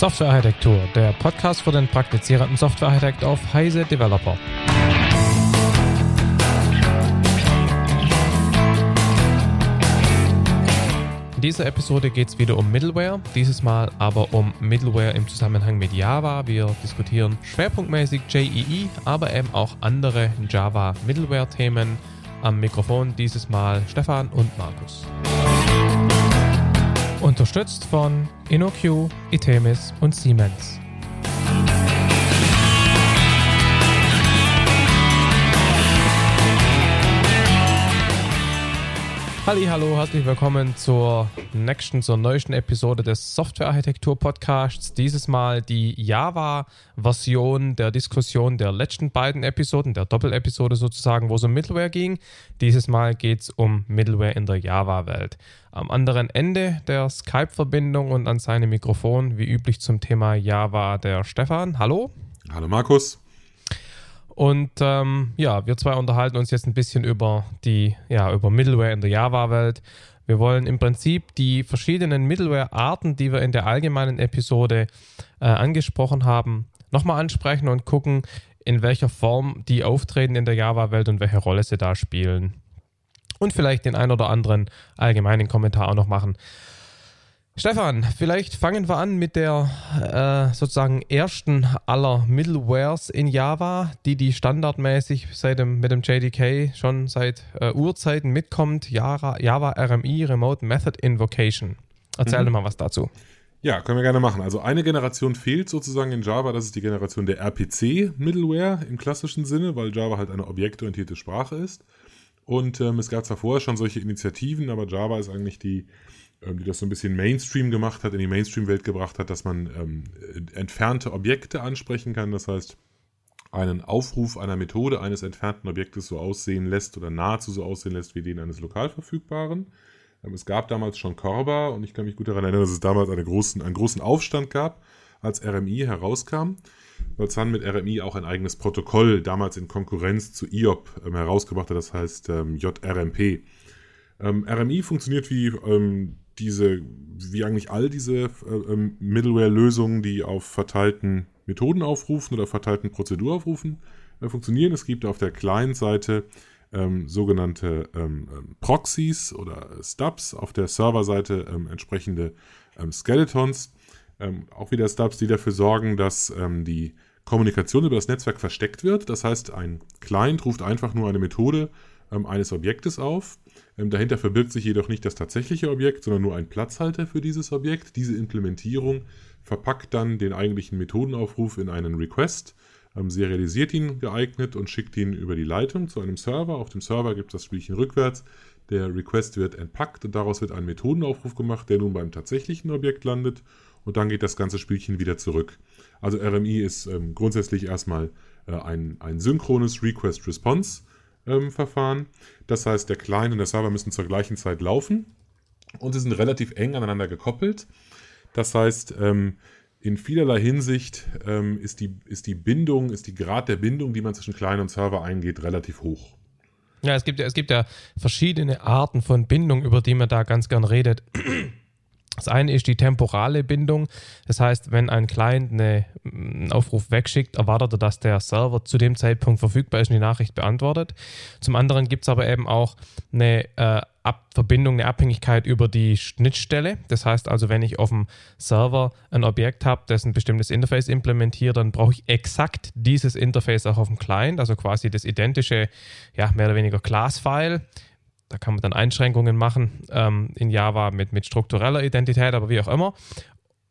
Softwarearchitektur, der Podcast für den praktizierenden Softwarearchitekt auf Heise Developer. In dieser Episode geht es wieder um Middleware, dieses Mal aber um Middleware im Zusammenhang mit Java. Wir diskutieren schwerpunktmäßig JEE, aber eben auch andere Java Middleware-Themen. Am Mikrofon dieses Mal Stefan und Markus. Unterstützt von InnoQ, Itemis und Siemens. Halli, hallo, herzlich willkommen zur nächsten, zur neuesten Episode des Softwarearchitektur Podcasts. Dieses Mal die Java-Version der Diskussion der letzten beiden Episoden, der Doppelepisode sozusagen, wo es um Middleware ging. Dieses Mal geht es um Middleware in der Java-Welt. Am anderen Ende der Skype-Verbindung und an seinem Mikrofon, wie üblich zum Thema Java, der Stefan. Hallo. Hallo Markus. Und ähm, ja, wir zwei unterhalten uns jetzt ein bisschen über die, ja, über Middleware in der Java-Welt. Wir wollen im Prinzip die verschiedenen Middleware-Arten, die wir in der allgemeinen Episode äh, angesprochen haben, nochmal ansprechen und gucken, in welcher Form die auftreten in der Java-Welt und welche Rolle sie da spielen. Und vielleicht den ein oder anderen allgemeinen Kommentar auch noch machen. Stefan, vielleicht fangen wir an mit der äh, sozusagen ersten aller Middlewares in Java, die die standardmäßig seit dem, mit dem JDK schon seit äh, Urzeiten mitkommt. Java, Java RMI, Remote Method Invocation. Erzähl mhm. mal was dazu. Ja, können wir gerne machen. Also eine Generation fehlt sozusagen in Java, das ist die Generation der RPC-Middleware im klassischen Sinne, weil Java halt eine objektorientierte Sprache ist. Und ähm, es gab zwar vorher schon solche Initiativen, aber Java ist eigentlich die ähm, die das so ein bisschen Mainstream gemacht hat, in die Mainstream-Welt gebracht hat, dass man ähm, entfernte Objekte ansprechen kann. Das heißt, einen Aufruf einer Methode eines entfernten Objektes so aussehen lässt oder nahezu so aussehen lässt wie den eines lokal verfügbaren. Ähm, es gab damals schon Corba und ich kann mich gut daran erinnern, dass es damals eine großen, einen großen Aufstand gab, als RMI herauskam, weil Sun mit RMI auch ein eigenes Protokoll damals in Konkurrenz zu IOP ähm, herausgebracht hat, das heißt ähm, JRMP. Ähm, RMI funktioniert wie ähm, diese, wie eigentlich all diese äh, ähm, Middleware-Lösungen, die auf verteilten Methoden aufrufen oder verteilten Prozeduraufrufen äh, funktionieren. Es gibt auf der Client-Seite ähm, sogenannte ähm Proxys oder Stubs, auf der Server-Seite ähm, entsprechende ähm, Skeletons, auch wieder Stubs, die dafür sorgen, dass die Kommunikation über das Netzwerk versteckt wird. Das heißt, ein Client ruft einfach nur eine Methode eines Objektes auf ähm, dahinter verbirgt sich jedoch nicht das tatsächliche Objekt, sondern nur ein Platzhalter für dieses Objekt. Diese Implementierung verpackt dann den eigentlichen Methodenaufruf in einen Request, ähm, serialisiert ihn geeignet und schickt ihn über die Leitung zu einem Server. Auf dem Server gibt es das Spielchen rückwärts. Der Request wird entpackt und daraus wird ein Methodenaufruf gemacht, der nun beim tatsächlichen Objekt landet und dann geht das ganze Spielchen wieder zurück. Also RMI ist ähm, grundsätzlich erstmal äh, ein, ein synchrones Request-Response ähm. Das heißt, der Client und der Server müssen zur gleichen Zeit laufen und sie sind relativ eng aneinander gekoppelt. Das heißt, ähm, in vielerlei Hinsicht ähm, ist, die, ist die Bindung, ist die Grad der Bindung, die man zwischen Client und Server eingeht, relativ hoch. Ja, es gibt ja, es gibt ja verschiedene Arten von Bindung, über die man da ganz gern redet. Das eine ist die temporale Bindung. Das heißt, wenn ein Client eine, einen Aufruf wegschickt, erwartet er, dass der Server zu dem Zeitpunkt verfügbar ist und die Nachricht beantwortet. Zum anderen gibt es aber eben auch eine äh, Ab Verbindung, eine Abhängigkeit über die Schnittstelle. Das heißt also, wenn ich auf dem Server ein Objekt habe, das ein bestimmtes Interface implementiert, dann brauche ich exakt dieses Interface auch auf dem Client, also quasi das identische, ja, mehr oder weniger Class-File da kann man dann Einschränkungen machen ähm, in Java mit, mit struktureller Identität, aber wie auch immer,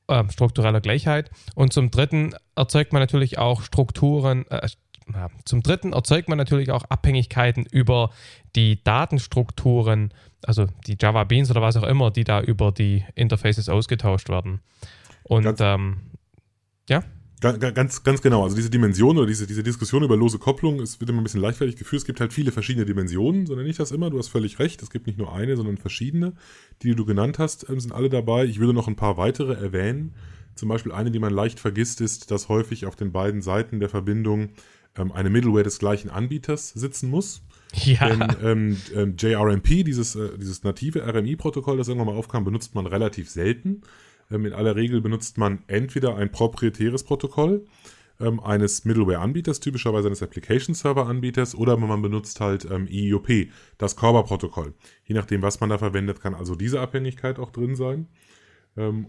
äh, struktureller Gleichheit. Und zum Dritten erzeugt man natürlich auch Strukturen, äh, zum Dritten erzeugt man natürlich auch Abhängigkeiten über die Datenstrukturen, also die Java Beans oder was auch immer, die da über die Interfaces ausgetauscht werden. Und ähm, ja. Ganz, ganz genau. Also diese Dimension oder diese, diese Diskussion über lose Kopplung, es wird immer ein bisschen leichtfertig geführt. Es gibt halt viele verschiedene Dimensionen, sondern nicht das immer. Du hast völlig recht. Es gibt nicht nur eine, sondern verschiedene. Die, die du genannt hast, ähm, sind alle dabei. Ich würde noch ein paar weitere erwähnen. Zum Beispiel eine, die man leicht vergisst, ist, dass häufig auf den beiden Seiten der Verbindung ähm, eine Middleware des gleichen Anbieters sitzen muss. Ja. Denn ähm, ähm, JRMP, dieses, äh, dieses native RMI-Protokoll, das irgendwann mal aufkam, benutzt man relativ selten. Ähm, in aller Regel benutzt man entweder ein proprietäres Protokoll ähm, eines Middleware-Anbieters, typischerweise eines Application-Server-Anbieters, oder man benutzt halt ähm, EIOP, das Corba-Protokoll. Je nachdem, was man da verwendet, kann also diese Abhängigkeit auch drin sein.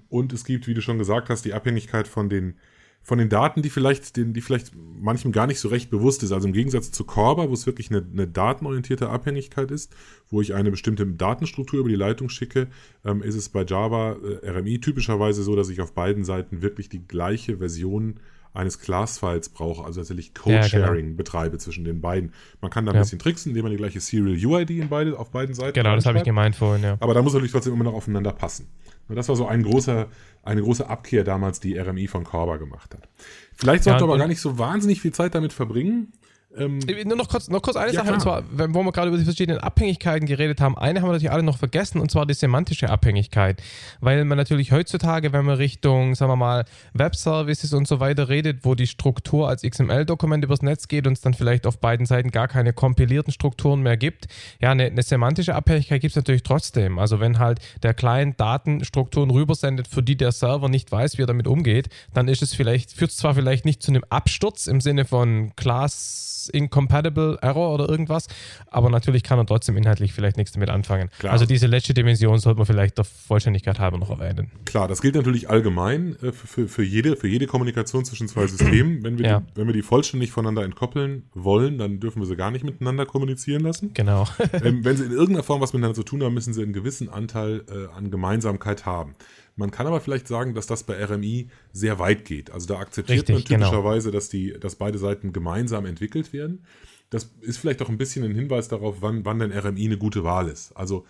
Und es gibt, wie du schon gesagt hast, die Abhängigkeit von den von den Daten, die vielleicht, den, die vielleicht manchem gar nicht so recht bewusst ist. Also im Gegensatz zu Corba, wo es wirklich eine, eine datenorientierte Abhängigkeit ist, wo ich eine bestimmte Datenstruktur über die Leitung schicke, ähm, ist es bei Java äh, RMI typischerweise so, dass ich auf beiden Seiten wirklich die gleiche Version eines Class-Files brauche, also tatsächlich Code-Sharing ja, genau. betreibe zwischen den beiden. Man kann da ein ja. bisschen tricksen, indem man die gleiche Serial-UID in beide, auf beiden Seiten Genau, das habe ich gemeint vorhin, ja. Aber da muss natürlich trotzdem immer noch aufeinander passen. Das war so ein großer, eine große Abkehr damals, die RMI von Corba gemacht hat. Vielleicht sollte ja, aber gar nicht so wahnsinnig viel Zeit damit verbringen, ähm, Nur noch kurz, noch kurz eine ja, Sache, und zwar, wenn, wo wir gerade über die verschiedenen Abhängigkeiten geredet haben, eine haben wir natürlich alle noch vergessen, und zwar die semantische Abhängigkeit. Weil man natürlich heutzutage, wenn man Richtung, sagen wir mal, Webservices und so weiter redet, wo die Struktur als XML-Dokument übers Netz geht und es dann vielleicht auf beiden Seiten gar keine kompilierten Strukturen mehr gibt, ja, eine, eine semantische Abhängigkeit gibt es natürlich trotzdem. Also wenn halt der Client Datenstrukturen rübersendet, für die der Server nicht weiß, wie er damit umgeht, dann ist es vielleicht, führt es zwar vielleicht nicht zu einem Absturz im Sinne von Class Incompatible Error oder irgendwas. Aber natürlich kann er trotzdem inhaltlich vielleicht nichts damit anfangen. Klar. Also diese letzte Dimension sollte man vielleicht der Vollständigkeit halber noch erwähnen. Klar, das gilt natürlich allgemein äh, für, für, jede, für jede Kommunikation zwischen zwei Systemen. Wenn wir, ja. die, wenn wir die vollständig voneinander entkoppeln wollen, dann dürfen wir sie gar nicht miteinander kommunizieren lassen. Genau. ähm, wenn sie in irgendeiner Form was miteinander zu tun haben, müssen sie einen gewissen Anteil äh, an Gemeinsamkeit haben. Man kann aber vielleicht sagen, dass das bei RMI sehr weit geht. Also da akzeptiert Richtig, man genau. typischerweise, genau. dass, die, dass beide Seiten gemeinsam entwickelt werden. Das ist vielleicht auch ein bisschen ein Hinweis darauf, wann, wann denn RMI eine gute Wahl ist. Also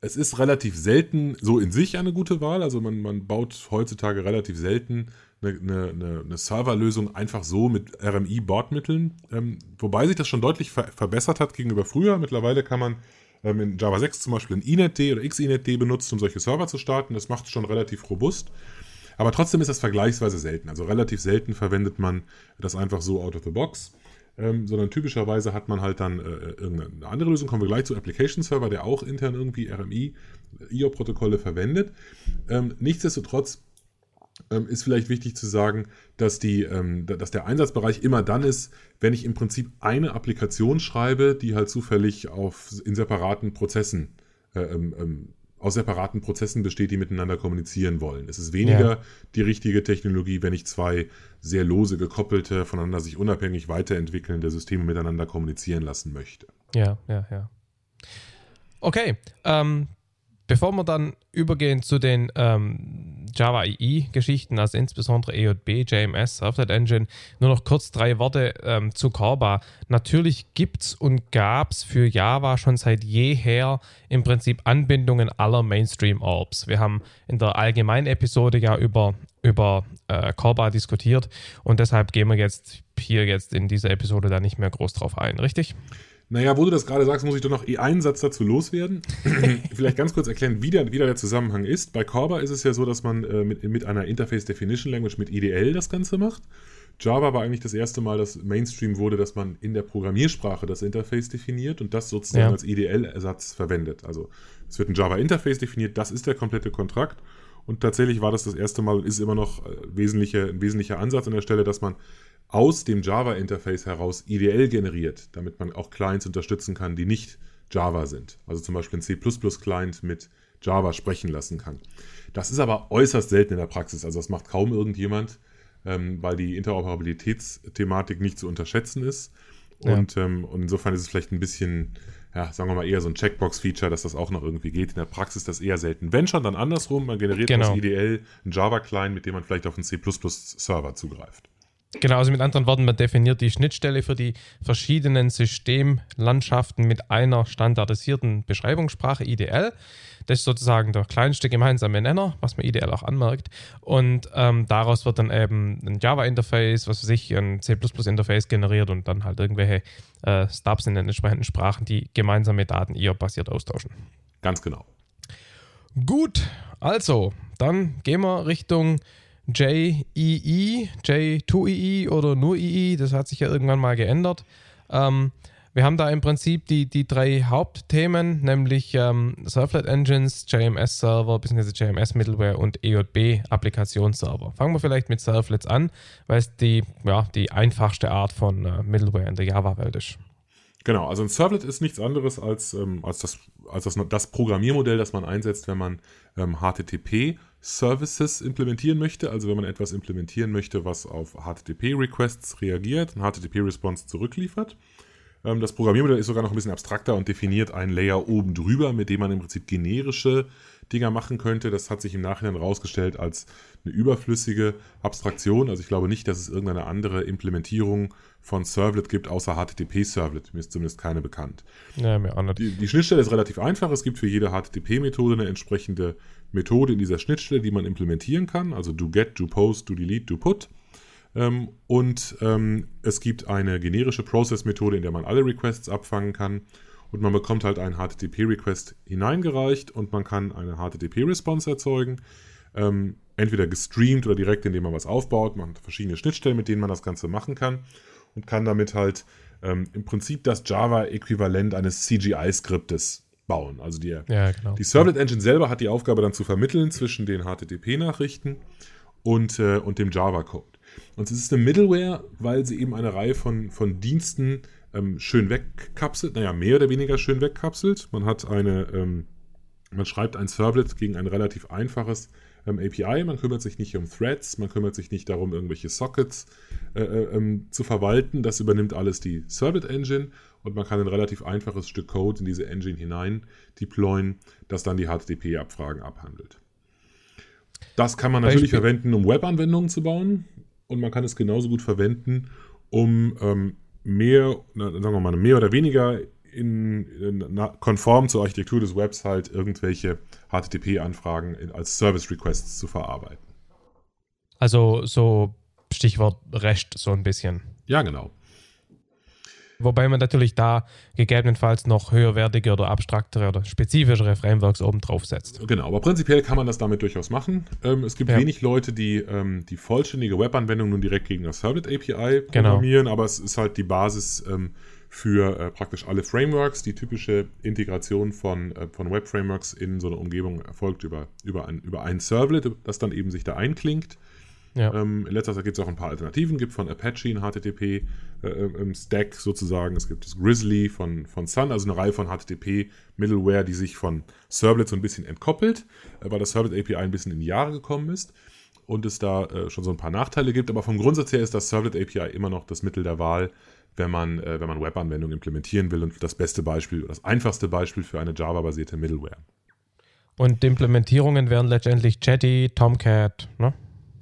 es ist relativ selten so in sich eine gute Wahl. Also man, man baut heutzutage relativ selten eine, eine, eine Serverlösung einfach so mit RMI-Bordmitteln. Ähm, wobei sich das schon deutlich ver verbessert hat gegenüber früher. Mittlerweile kann man ähm, in Java 6 zum Beispiel ein inetd oder xinetd benutzt, um solche Server zu starten. Das macht es schon relativ robust. Aber trotzdem ist das vergleichsweise selten. Also relativ selten verwendet man das einfach so out of the box. Ähm, sondern typischerweise hat man halt dann äh, irgendeine andere Lösung. Kommen wir gleich zu Application Server, der auch intern irgendwie RMI, IO-Protokolle verwendet. Ähm, nichtsdestotrotz ähm, ist vielleicht wichtig zu sagen, dass, die, ähm, dass der Einsatzbereich immer dann ist, wenn ich im Prinzip eine Applikation schreibe, die halt zufällig auf, in separaten Prozessen, äh, ähm, ähm aus separaten Prozessen besteht, die miteinander kommunizieren wollen. Es ist weniger ja. die richtige Technologie, wenn ich zwei sehr lose gekoppelte, voneinander sich unabhängig weiterentwickelnde Systeme miteinander kommunizieren lassen möchte. Ja, ja, ja. Okay, ähm, Bevor wir dann übergehen zu den ähm, Java EE-Geschichten, also insbesondere EJB, JMS, Servlet Engine, nur noch kurz drei Worte ähm, zu Corba. Natürlich gibt es und gab es für Java schon seit jeher im Prinzip Anbindungen aller Mainstream-Orbs. Wir haben in der allgemeinen Episode ja über, über äh, Corba diskutiert und deshalb gehen wir jetzt hier jetzt in dieser Episode da nicht mehr groß drauf ein, richtig? Naja, wo du das gerade sagst, muss ich doch noch einen Satz dazu loswerden. Vielleicht ganz kurz erklären, wie der, wie der Zusammenhang ist. Bei Corba ist es ja so, dass man äh, mit, mit einer Interface Definition Language mit IDL das Ganze macht. Java war eigentlich das erste Mal, dass Mainstream wurde, dass man in der Programmiersprache das Interface definiert und das sozusagen ja. als IDL-Ersatz verwendet. Also es wird ein Java-Interface definiert, das ist der komplette Kontrakt. Und tatsächlich war das das erste Mal und ist immer noch äh, wesentliche, ein wesentlicher Ansatz an der Stelle, dass man aus dem Java-Interface heraus IDL generiert, damit man auch Clients unterstützen kann, die nicht Java sind. Also zum Beispiel ein C++-Client mit Java sprechen lassen kann. Das ist aber äußerst selten in der Praxis. Also das macht kaum irgendjemand, ähm, weil die Interoperabilitätsthematik nicht zu unterschätzen ist. Und, ja. ähm, und insofern ist es vielleicht ein bisschen, ja, sagen wir mal, eher so ein Checkbox-Feature, dass das auch noch irgendwie geht. In der Praxis ist das eher selten. Wenn schon, dann andersrum. Man generiert genau. aus IDL einen Java-Client, mit dem man vielleicht auf einen C++-Server zugreift. Genau, also mit anderen Worten, man definiert die Schnittstelle für die verschiedenen Systemlandschaften mit einer standardisierten Beschreibungssprache IDL. Das ist sozusagen der kleinste gemeinsame Nenner, was man IDL auch anmerkt. Und ähm, daraus wird dann eben ein Java-Interface, was für sich ein C++-Interface generiert und dann halt irgendwelche äh, Stubs in den entsprechenden Sprachen, die gemeinsame Daten eher basiert austauschen. Ganz genau. Gut, also, dann gehen wir Richtung JEE, J2EE oder nur EE, das hat sich ja irgendwann mal geändert. Ähm, wir haben da im Prinzip die, die drei Hauptthemen, nämlich ähm, Servlet Engines, JMS Server bzw. JMS Middleware und EJB Applikationsserver. Fangen wir vielleicht mit Servlets an, weil es die, ja, die einfachste Art von äh, Middleware in der Java-Welt ist. Genau, also ein Servlet ist nichts anderes als, ähm, als, das, als das, das, Programmiermodell, das man einsetzt, wenn man ähm, HTTP-Services implementieren möchte. Also wenn man etwas implementieren möchte, was auf HTTP-Requests reagiert, ein HTTP-Response zurückliefert. Ähm, das Programmiermodell ist sogar noch ein bisschen abstrakter und definiert einen Layer oben drüber, mit dem man im Prinzip generische Dinger machen könnte. Das hat sich im Nachhinein herausgestellt als eine überflüssige Abstraktion. Also ich glaube nicht, dass es irgendeine andere Implementierung von Servlet gibt, außer HTTP-Servlet. Mir ist zumindest keine bekannt. Ja, mir auch nicht. Die, die Schnittstelle ist relativ einfach. Es gibt für jede HTTP-Methode eine entsprechende Methode in dieser Schnittstelle, die man implementieren kann. Also do get, do post, do delete, do put. Ähm, und ähm, es gibt eine generische Process-Methode, in der man alle Requests abfangen kann. Und man bekommt halt einen HTTP-Request hineingereicht und man kann eine HTTP-Response erzeugen. Ähm, entweder gestreamt oder direkt, indem man was aufbaut. Man hat verschiedene Schnittstellen, mit denen man das Ganze machen kann. Und kann damit halt ähm, im Prinzip das Java-Äquivalent eines CGI-Skriptes bauen. Also die, ja, genau. die Servlet Engine selber hat die Aufgabe dann zu vermitteln zwischen den HTTP-Nachrichten und, äh, und dem Java-Code. Und es ist eine Middleware, weil sie eben eine Reihe von, von Diensten ähm, schön wegkapselt, naja, mehr oder weniger schön wegkapselt. Man hat eine, ähm, man schreibt ein Servlet gegen ein relativ einfaches ähm, API. Man kümmert sich nicht um Threads, man kümmert sich nicht darum, irgendwelche Sockets äh, äh, ähm, zu verwalten. Das übernimmt alles die Servlet Engine und man kann ein relativ einfaches Stück Code in diese Engine hinein deployen, das dann die HTTP-Abfragen abhandelt. Das kann man natürlich verwenden, um Webanwendungen zu bauen und man kann es genauso gut verwenden, um ähm, mehr, sagen wir mal, mehr oder weniger in, in, konform zur Architektur des Webs halt irgendwelche HTTP-Anfragen als Service-Requests zu verarbeiten. Also so Stichwort REST so ein bisschen. Ja, genau. Wobei man natürlich da gegebenenfalls noch höherwertige oder abstraktere oder spezifischere Frameworks oben drauf setzt. Genau, aber prinzipiell kann man das damit durchaus machen. Ähm, es gibt ja. wenig Leute, die ähm, die vollständige Webanwendung nun direkt gegen das Servlet API genau. programmieren, genau. aber es ist halt die Basis ähm, für äh, praktisch alle Frameworks. Die typische Integration von, äh, von Web-Frameworks in so eine Umgebung erfolgt über, über, ein, über ein Servlet, das dann eben sich da einklingt. Ja. Ähm, in letzter Zeit gibt es auch ein paar Alternativen. gibt von Apache ein HTTP-Stack äh, sozusagen. Es gibt das Grizzly von, von Sun, also eine Reihe von HTTP-Middleware, die sich von Servlet so ein bisschen entkoppelt, äh, weil das Servlet API ein bisschen in die Jahre gekommen ist und es da äh, schon so ein paar Nachteile gibt. Aber vom Grundsatz her ist das Servlet API immer noch das Mittel der Wahl, wenn man, äh, wenn man Webanwendungen implementieren will und das beste Beispiel, das einfachste Beispiel für eine Java-basierte Middleware. Und Implementierungen wären letztendlich Jetty, Tomcat, ne?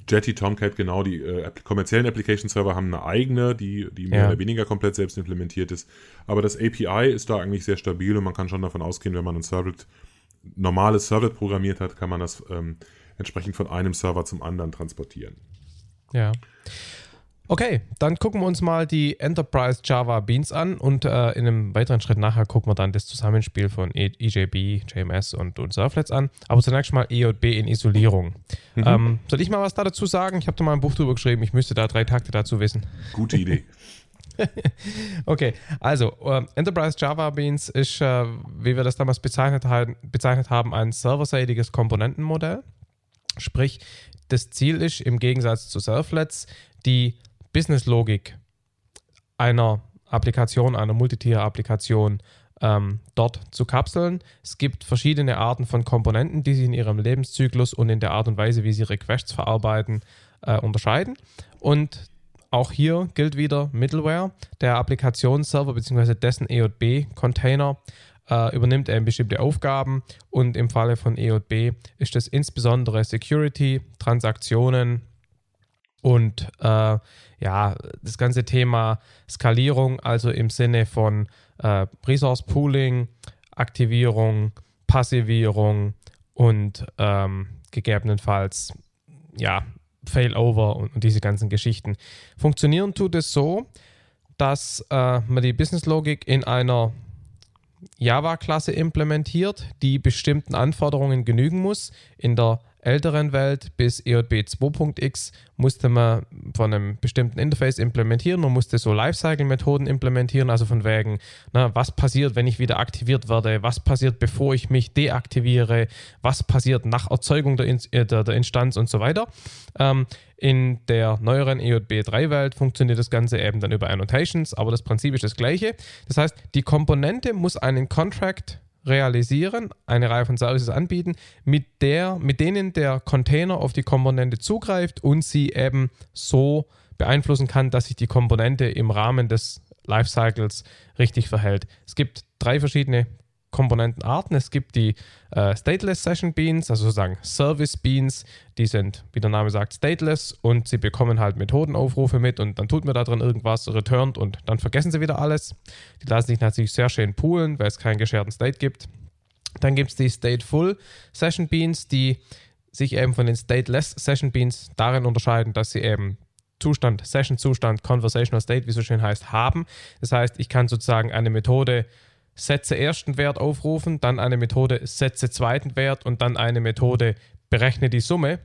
Jetty, Tomcat, genau, die äh, kommerziellen Application-Server haben eine eigene, die, die mehr ja. oder weniger komplett selbst implementiert ist. Aber das API ist da eigentlich sehr stabil und man kann schon davon ausgehen, wenn man ein Servlet, normales Servlet programmiert hat, kann man das ähm, entsprechend von einem Server zum anderen transportieren. Ja. Okay, dann gucken wir uns mal die Enterprise Java Beans an und äh, in einem weiteren Schritt nachher gucken wir dann das Zusammenspiel von EJB, e JMS und, und Surflets an. Aber zunächst mal EJB in Isolierung. Mhm. Ähm, soll ich mal was da dazu sagen? Ich habe da mal ein Buch drüber geschrieben. Ich müsste da drei Takte dazu wissen. Gute Idee. okay, also äh, Enterprise Java Beans ist, äh, wie wir das damals bezeichnet, bezeichnet haben, ein serverseitiges Komponentenmodell. Sprich, das Ziel ist im Gegensatz zu Surflets, die Businesslogik einer Applikation, einer Multitier-Applikation ähm, dort zu kapseln. Es gibt verschiedene Arten von Komponenten, die sich in ihrem Lebenszyklus und in der Art und Weise, wie sie Requests verarbeiten, äh, unterscheiden. Und auch hier gilt wieder Middleware. Der Applikationsserver bzw. dessen EJB-Container äh, übernimmt eben bestimmte Aufgaben und im Falle von EJB ist es insbesondere Security, Transaktionen, und äh, ja, das ganze Thema Skalierung, also im Sinne von äh, Resource Pooling, Aktivierung, Passivierung und ähm, gegebenenfalls ja, Failover und, und, diese ganzen Geschichten. Funktionieren tut es so, dass äh, man die Businesslogik in einer Java-Klasse implementiert, die bestimmten Anforderungen genügen muss. In der älteren Welt bis EJB 2.x musste man von einem bestimmten Interface implementieren. Man musste so Lifecycle-Methoden implementieren, also von wegen, na, was passiert, wenn ich wieder aktiviert werde, was passiert, bevor ich mich deaktiviere, was passiert nach Erzeugung der, In äh, der, der Instanz und so weiter. Ähm, in der neueren EJB 3-Welt funktioniert das Ganze eben dann über Annotations, aber das Prinzip ist das gleiche. Das heißt, die Komponente muss einen Contract realisieren, eine Reihe von Services anbieten, mit, der, mit denen der Container auf die Komponente zugreift und sie eben so beeinflussen kann, dass sich die Komponente im Rahmen des Lifecycles richtig verhält. Es gibt drei verschiedene Komponentenarten. Es gibt die äh, Stateless Session Beans, also sozusagen Service Beans, die sind, wie der Name sagt, stateless und sie bekommen halt Methodenaufrufe mit und dann tut mir da drin irgendwas, returned und dann vergessen sie wieder alles. Die lassen sich natürlich sehr schön poolen, weil es keinen gescherten State gibt. Dann gibt es die Stateful Session Beans, die sich eben von den Stateless Session Beans darin unterscheiden, dass sie eben Zustand, Session-Zustand, Conversational State, wie so schön heißt, haben. Das heißt, ich kann sozusagen eine Methode setze ersten Wert aufrufen, dann eine Methode setze zweiten Wert und dann eine Methode berechne die Summe.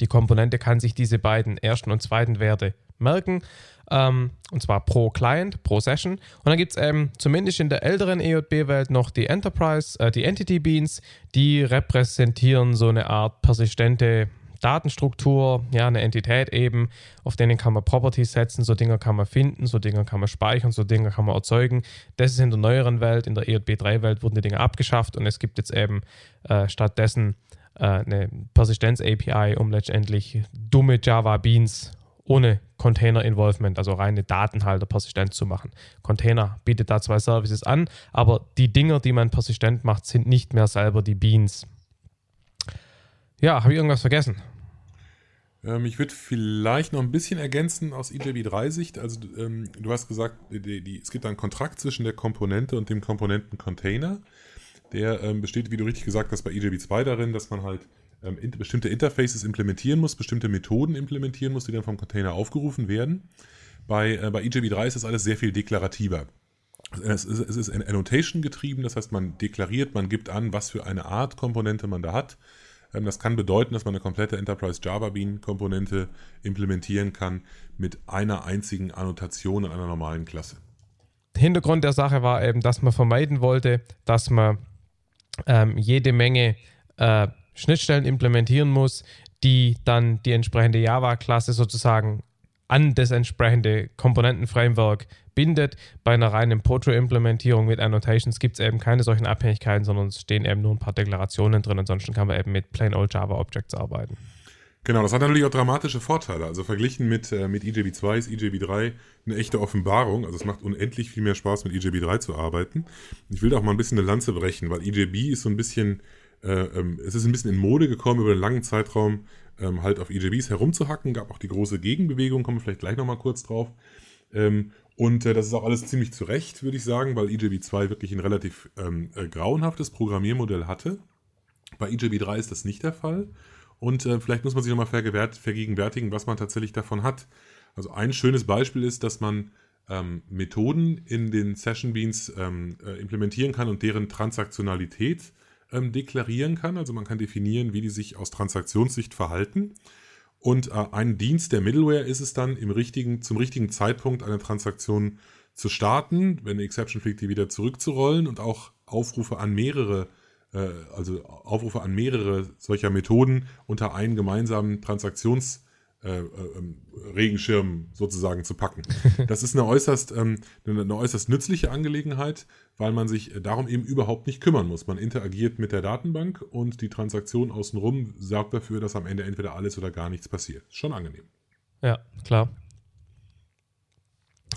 Die Komponente kann sich diese beiden ersten und zweiten Werte merken, ähm, und zwar pro Client, pro Session. Und dann gibt es eben zumindest in der älteren EJB-Welt noch die Enterprise, äh, die Entity Beans, die repräsentieren so eine Art persistente Datenstruktur, ja, eine Entität eben, auf denen kann man Properties setzen, so Dinge kann man finden, so Dinge kann man speichern, so Dinge kann man erzeugen. Das ist in der neueren Welt, in der EJB3-Welt wurden die Dinge abgeschafft und es gibt jetzt eben äh, stattdessen äh, eine Persistenz-API, um letztendlich dumme Java-Beans ohne Container-Involvement, also reine Datenhalter persistent zu machen. Container bietet da zwei Services an, aber die Dinger, die man persistent macht, sind nicht mehr selber die Beans. Ja, habe ich irgendwas vergessen? Ähm, ich würde vielleicht noch ein bisschen ergänzen aus EJB3-Sicht. Also ähm, du hast gesagt, die, die, es gibt einen Kontrakt zwischen der Komponente und dem Komponenten-Container. Der ähm, besteht, wie du richtig gesagt hast, bei EJB2 darin, dass man halt ähm, in, bestimmte Interfaces implementieren muss, bestimmte Methoden implementieren muss, die dann vom Container aufgerufen werden. Bei, äh, bei EJB3 ist das alles sehr viel deklarativer. Es ist, es ist Annotation getrieben, das heißt, man deklariert, man gibt an, was für eine Art Komponente man da hat das kann bedeuten, dass man eine komplette Enterprise Java Bean Komponente implementieren kann mit einer einzigen Annotation in einer normalen Klasse. Hintergrund der Sache war eben, dass man vermeiden wollte, dass man ähm, jede Menge äh, Schnittstellen implementieren muss, die dann die entsprechende Java-Klasse sozusagen an das entsprechende Komponentenframework bindet. Bei einer reinen Potro-Implementierung mit Annotations gibt es eben keine solchen Abhängigkeiten, sondern es stehen eben nur ein paar Deklarationen drin. Ansonsten kann man eben mit plain old Java Objects arbeiten. Genau, das hat natürlich auch dramatische Vorteile. Also verglichen mit, äh, mit EJB2 ist EJB3 eine echte Offenbarung. Also es macht unendlich viel mehr Spaß, mit EJB3 zu arbeiten. Ich will da auch mal ein bisschen eine Lanze brechen, weil EJB ist so ein bisschen, äh, ähm, es ist ein bisschen in Mode gekommen, über einen langen Zeitraum ähm, halt auf EJBs herumzuhacken. Gab auch die große Gegenbewegung, kommen wir vielleicht gleich nochmal kurz drauf. Ähm, und äh, das ist auch alles ziemlich zurecht, würde ich sagen, weil EJB2 wirklich ein relativ ähm, äh, grauenhaftes Programmiermodell hatte. Bei EJB3 ist das nicht der Fall. Und äh, vielleicht muss man sich nochmal vergegenwärtigen, was man tatsächlich davon hat. Also ein schönes Beispiel ist, dass man ähm, Methoden in den Session Beans ähm, äh, implementieren kann und deren Transaktionalität ähm, deklarieren kann. Also man kann definieren, wie die sich aus Transaktionssicht verhalten. Und äh, ein Dienst der Middleware ist es dann, im richtigen, zum richtigen Zeitpunkt eine Transaktion zu starten, wenn eine Exception fliegt, die wieder zurückzurollen und auch Aufrufe an mehrere, äh, also Aufrufe an mehrere solcher Methoden unter einen gemeinsamen Transaktions- äh, äh, ähm, Regenschirm sozusagen zu packen. Das ist eine äußerst, ähm, eine, eine, äußerst nützliche Angelegenheit, weil man sich darum eben überhaupt nicht kümmern muss. Man interagiert mit der Datenbank und die Transaktion außenrum sorgt dafür, dass am Ende entweder alles oder gar nichts passiert. Schon angenehm. Ja, klar.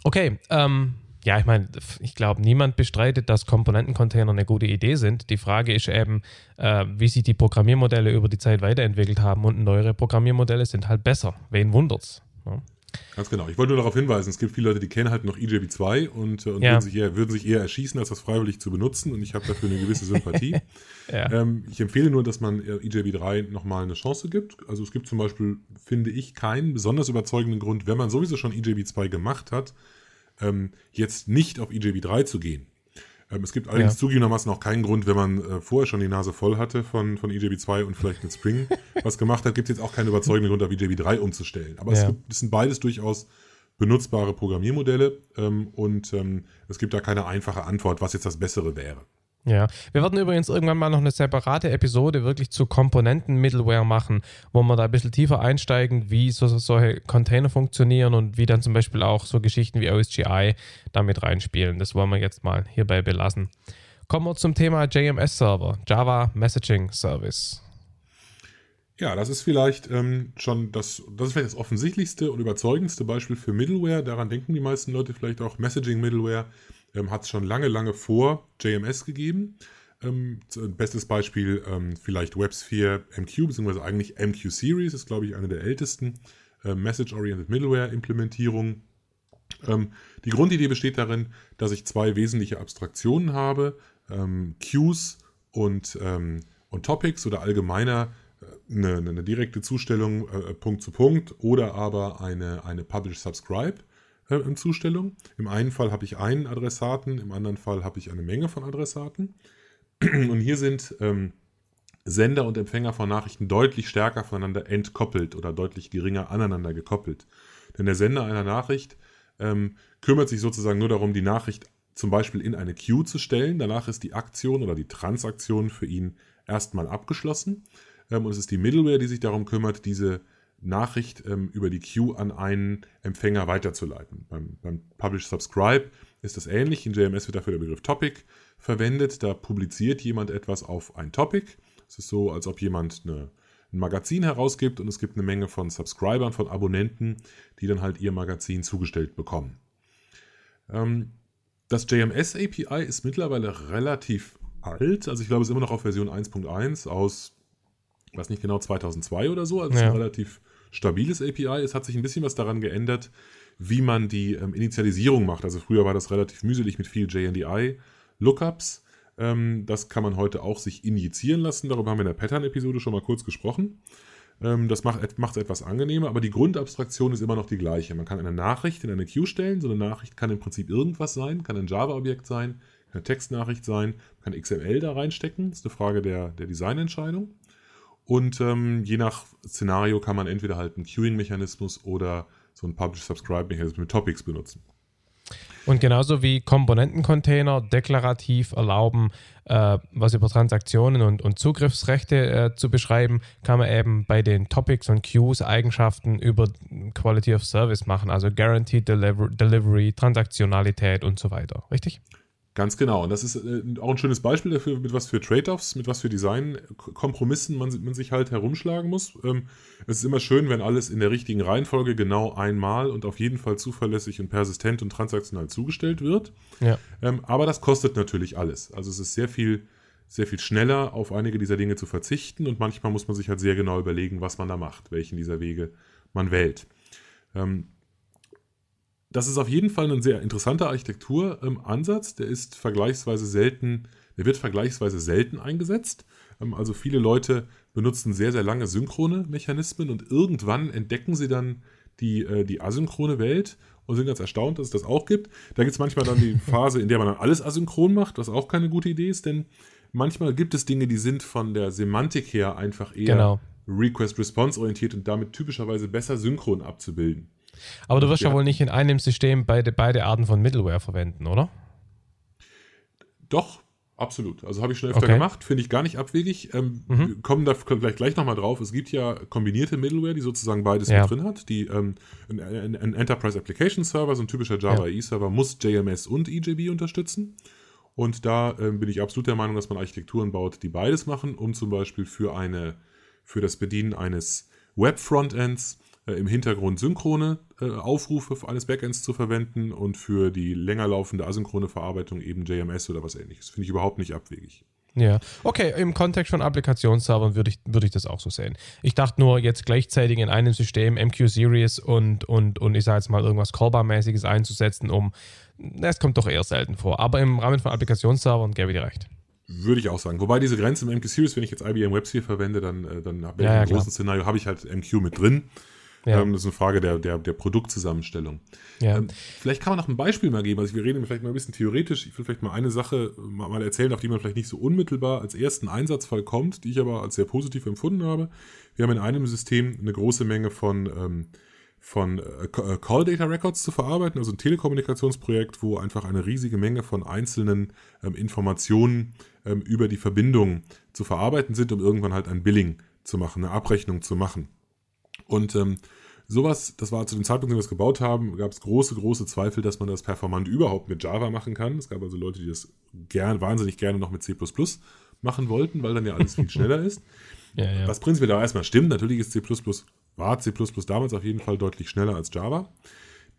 Okay, ähm, ja, ich meine, ich glaube, niemand bestreitet, dass Komponentencontainer eine gute Idee sind. Die Frage ist eben, äh, wie sich die Programmiermodelle über die Zeit weiterentwickelt haben und neuere Programmiermodelle sind halt besser. Wen wundert's? Ja. Ganz genau. Ich wollte nur darauf hinweisen, es gibt viele Leute, die kennen halt noch EJB2 und, äh, und ja. würden, sich eher, würden, sich eher, erschießen, als das freiwillig zu benutzen und ich habe dafür eine gewisse Sympathie. ja. ähm, ich empfehle nur, dass man EJB3 nochmal eine Chance gibt. Also es gibt zum Beispiel, finde ich, keinen besonders überzeugenden Grund, wenn man sowieso schon EJB2 gemacht hat, ähm, jetzt nicht auf EJB3 zu gehen. Ähm, es gibt allerdings ja. zugegebenermaßen auch keinen Grund, wenn man äh, vorher schon die Nase voll hatte von, von EJB2 und vielleicht mit Spring was gemacht hat, gibt es jetzt auch keinen überzeugenden Grund, auf EJB3 umzustellen. Aber ja. es, gibt, es sind beides durchaus benutzbare Programmiermodelle ähm, und ähm, es gibt da keine einfache Antwort, was jetzt das Bessere wäre. Ja, wir werden übrigens irgendwann mal noch eine separate Episode wirklich zu Komponenten-Middleware machen, wo wir da ein bisschen tiefer einsteigen, wie so, solche Container funktionieren und wie dann zum Beispiel auch so Geschichten wie OSGI damit reinspielen. Das wollen wir jetzt mal hierbei belassen. Kommen wir zum Thema JMS-Server, Java Messaging Service. Ja, das ist vielleicht ähm, schon das, das ist vielleicht das offensichtlichste und überzeugendste Beispiel für Middleware. Daran denken die meisten Leute vielleicht auch. Messaging Middleware ähm, hat es schon lange, lange vor JMS gegeben. Ähm, bestes Beispiel ähm, vielleicht WebSphere MQ, beziehungsweise eigentlich MQ Series, ist glaube ich eine der ältesten äh, Message-Oriented Middleware-Implementierungen. Ähm, die Grundidee besteht darin, dass ich zwei wesentliche Abstraktionen habe, ähm, Queues und, ähm, und Topics oder allgemeiner äh, eine, eine, direkte Zustellung äh, Punkt zu Punkt oder aber eine, eine Publish-Subscribe äh, Zustellung. Im einen Fall habe ich einen Adressaten, im anderen Fall habe ich eine Menge von Adressaten. Und hier sind ähm, Sender und Empfänger von Nachrichten deutlich stärker voneinander entkoppelt oder deutlich geringer aneinander gekoppelt. Denn der Sender einer Nachricht ähm, kümmert sich sozusagen nur darum, die Nachricht zum Beispiel in eine Queue zu stellen. Danach ist die Aktion oder die Transaktion für ihn erstmal abgeschlossen. Ähm, und es ist die Middleware, die sich darum kümmert, diese Nachricht ähm, über die Queue an einen Empfänger weiterzuleiten. Beim, beim Publish Subscribe ist das ähnlich. In JMS wird dafür der Begriff Topic verwendet. Da publiziert jemand etwas auf ein Topic. Es ist so, als ob jemand eine, ein Magazin herausgibt und es gibt eine Menge von Subscribern, von Abonnenten, die dann halt ihr Magazin zugestellt bekommen. Ähm, das JMS API ist mittlerweile relativ alt. Also ich glaube, es ist immer noch auf Version 1.1 aus, ich weiß nicht genau, 2002 oder so. Also ja. relativ stabiles API. Es hat sich ein bisschen was daran geändert, wie man die ähm, Initialisierung macht. Also früher war das relativ mühselig mit viel JNDI-Lookups. Ähm, das kann man heute auch sich injizieren lassen. Darüber haben wir in der Pattern-Episode schon mal kurz gesprochen. Ähm, das macht es etwas angenehmer, aber die Grundabstraktion ist immer noch die gleiche. Man kann eine Nachricht in eine Queue stellen. So eine Nachricht kann im Prinzip irgendwas sein, kann ein Java-Objekt sein, kann eine Textnachricht sein, kann XML da reinstecken. Das ist eine Frage der, der Designentscheidung. Und ähm, je nach Szenario kann man entweder halt einen Queuing-Mechanismus oder so einen Publish-Subscribe-Mechanismus mit Topics benutzen. Und genauso wie Komponentencontainer deklarativ erlauben, äh, was über Transaktionen und, und Zugriffsrechte äh, zu beschreiben, kann man eben bei den Topics und Queues Eigenschaften über Quality of Service machen, also Guaranteed Deliver Delivery, Transaktionalität und so weiter. Richtig? Ganz genau. Und das ist äh, auch ein schönes Beispiel dafür, mit was für Trade-offs, mit was für Design-Kompromissen man, man, sich halt herumschlagen muss. Ähm, es ist immer schön, wenn alles in der richtigen Reihenfolge genau einmal und auf jeden Fall zuverlässig und persistent und transaktional zugestellt wird. Ja. Ähm, aber das kostet natürlich alles. Also es ist sehr viel, sehr viel schneller, auf einige dieser Dinge zu verzichten und manchmal muss man sich halt sehr genau überlegen, was man da macht, welchen dieser Wege man wählt. Ähm, das ist auf jeden Fall ein sehr interessanter Architekturansatz. der ist vergleichsweise selten, der wird vergleichsweise selten eingesetzt. Ähm, also viele Leute benutzen sehr, sehr lange synchrone Mechanismen und irgendwann entdecken sie dann die, äh, die asynchrone Welt und sind ganz erstaunt, dass es das auch gibt. Da gibt es manchmal dann die Phase, in der man dann alles asynchron macht, was auch keine gute Idee ist, denn manchmal gibt es Dinge, die sind von der Semantik her einfach eher genau. Request-Response orientiert und damit typischerweise besser synchron abzubilden. Aber du wirst ja, ja wohl nicht in einem System beide, beide Arten von Middleware verwenden, oder? Doch, absolut. Also habe ich schon öfter okay. gemacht, finde ich gar nicht abwegig. Ähm, mhm. Wir kommen da vielleicht gleich nochmal drauf. Es gibt ja kombinierte Middleware, die sozusagen beides ja. mit drin hat. Die, ähm, ein, ein, Enterprise Application Server, so ein typischer Java ja. E-Server, muss JMS und EJB unterstützen. Und da ähm, bin ich absolut der Meinung, dass man Architekturen baut, die beides machen, um zum Beispiel für, eine, für das Bedienen eines Web-Frontends äh, im Hintergrund synchrone äh, Aufrufe eines Backends zu verwenden und für die länger laufende asynchrone Verarbeitung eben JMS oder was ähnliches. Finde ich überhaupt nicht abwegig. Ja, okay, im Kontext von Applikationsservern würde ich, würd ich das auch so sehen. Ich dachte nur, jetzt gleichzeitig in einem System MQ-Series und, und, und ich sage jetzt mal irgendwas Callbar-mäßiges einzusetzen, um, das kommt doch eher selten vor. Aber im Rahmen von Applikationsservern gäbe ich dir recht. Würde ich auch sagen. Wobei diese Grenze im MQ-Series, wenn ich jetzt IBM WebSphere verwende, dann, äh, dann ja, im ja, großen Szenario habe ich halt MQ mit drin. Ja. Ähm, das ist eine Frage der, der, der Produktzusammenstellung. Ja. Ähm, vielleicht kann man noch ein Beispiel mal geben. Also wir reden vielleicht mal ein bisschen theoretisch. Ich will vielleicht mal eine Sache mal, mal erzählen, auf die man vielleicht nicht so unmittelbar als ersten Einsatzfall kommt, die ich aber als sehr positiv empfunden habe. Wir haben in einem System eine große Menge von ähm, von äh, äh, Call Data Records zu verarbeiten, also ein Telekommunikationsprojekt, wo einfach eine riesige Menge von einzelnen ähm, Informationen ähm, über die Verbindung zu verarbeiten sind, um irgendwann halt ein Billing zu machen, eine Abrechnung zu machen. Und ähm, sowas, das war zu dem Zeitpunkt, als wir das gebaut haben, gab es große, große Zweifel, dass man das performant überhaupt mit Java machen kann. Es gab also Leute, die das gern, wahnsinnig gerne noch mit C machen wollten, weil dann ja alles viel schneller ist. Ja, ja. Was prinzipiell da erstmal stimmt, natürlich ist C war C damals auf jeden Fall deutlich schneller als Java.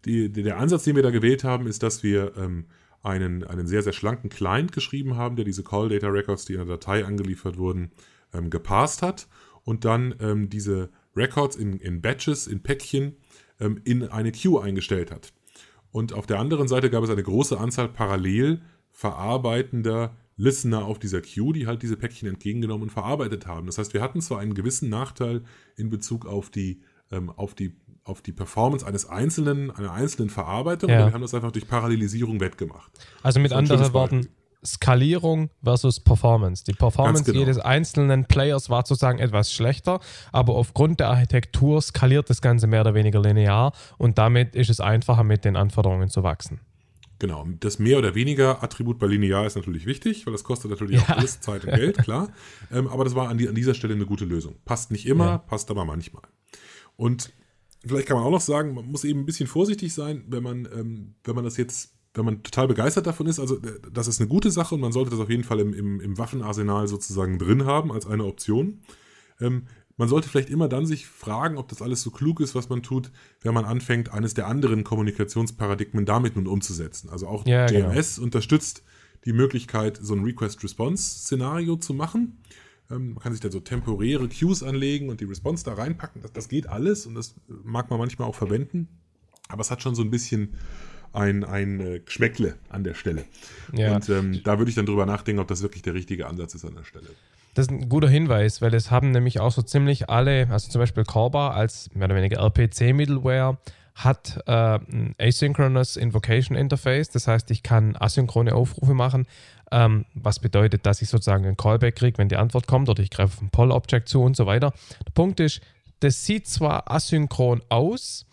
Die, der Ansatz, den wir da gewählt haben, ist, dass wir ähm, einen, einen sehr, sehr schlanken Client geschrieben haben, der diese Call Data Records, die in der Datei angeliefert wurden, ähm, gepasst hat und dann ähm, diese Records in, in Batches, in Päckchen ähm, in eine Queue eingestellt hat. Und auf der anderen Seite gab es eine große Anzahl parallel verarbeitender Listener auf dieser Queue, die halt diese Päckchen entgegengenommen und verarbeitet haben. Das heißt, wir hatten zwar einen gewissen Nachteil in Bezug auf die, ähm, auf die, auf die Performance eines einzelnen, einer einzelnen Verarbeitung, ja. aber wir haben das einfach durch Parallelisierung wettgemacht. Also mit anderen Worten, Skalierung versus Performance. Die Performance genau. jedes einzelnen Players war sozusagen etwas schlechter, aber aufgrund der Architektur skaliert das Ganze mehr oder weniger linear und damit ist es einfacher, mit den Anforderungen zu wachsen. Genau, das mehr oder weniger Attribut bei linear ist natürlich wichtig, weil das kostet natürlich ja. auch alles Zeit und Geld, klar. Ähm, aber das war an, die, an, dieser Stelle eine gute Lösung. Passt nicht immer, ja. passt aber manchmal. Und vielleicht kann man auch noch sagen, man muss eben ein bisschen vorsichtig sein, wenn man, ähm, wenn man das jetzt, wenn man total begeistert davon ist. Also, äh, das ist eine gute Sache und man sollte das auf jeden Fall im, im, im Waffenarsenal sozusagen drin haben als eine Option. Ähm, man sollte vielleicht immer dann sich fragen, ob das alles so klug ist, was man tut, wenn man anfängt, eines der anderen Kommunikationsparadigmen damit nun umzusetzen. Also auch ja, JMS genau. unterstützt die Möglichkeit, so ein Request-Response-Szenario zu machen. Ähm, man kann sich da so temporäre Queues anlegen und die Response da reinpacken. Das, das geht alles und das mag man manchmal auch verwenden. Aber es hat schon so ein bisschen ein, ein äh, Geschmäckle an der Stelle. Ja. Und ähm, da würde ich dann drüber nachdenken, ob das wirklich der richtige Ansatz ist an der Stelle. Das ist ein guter Hinweis, weil es haben nämlich auch so ziemlich alle, also zum Beispiel Corba als mehr oder weniger RPC-Middleware hat äh, ein Asynchronous Invocation Interface. Das heißt, ich kann asynchrone Aufrufe machen, ähm, was bedeutet, dass ich sozusagen einen Callback kriege, wenn die Antwort kommt oder ich greife auf ein Poll-Object zu und so weiter. Der Punkt ist, das sieht zwar asynchron aus,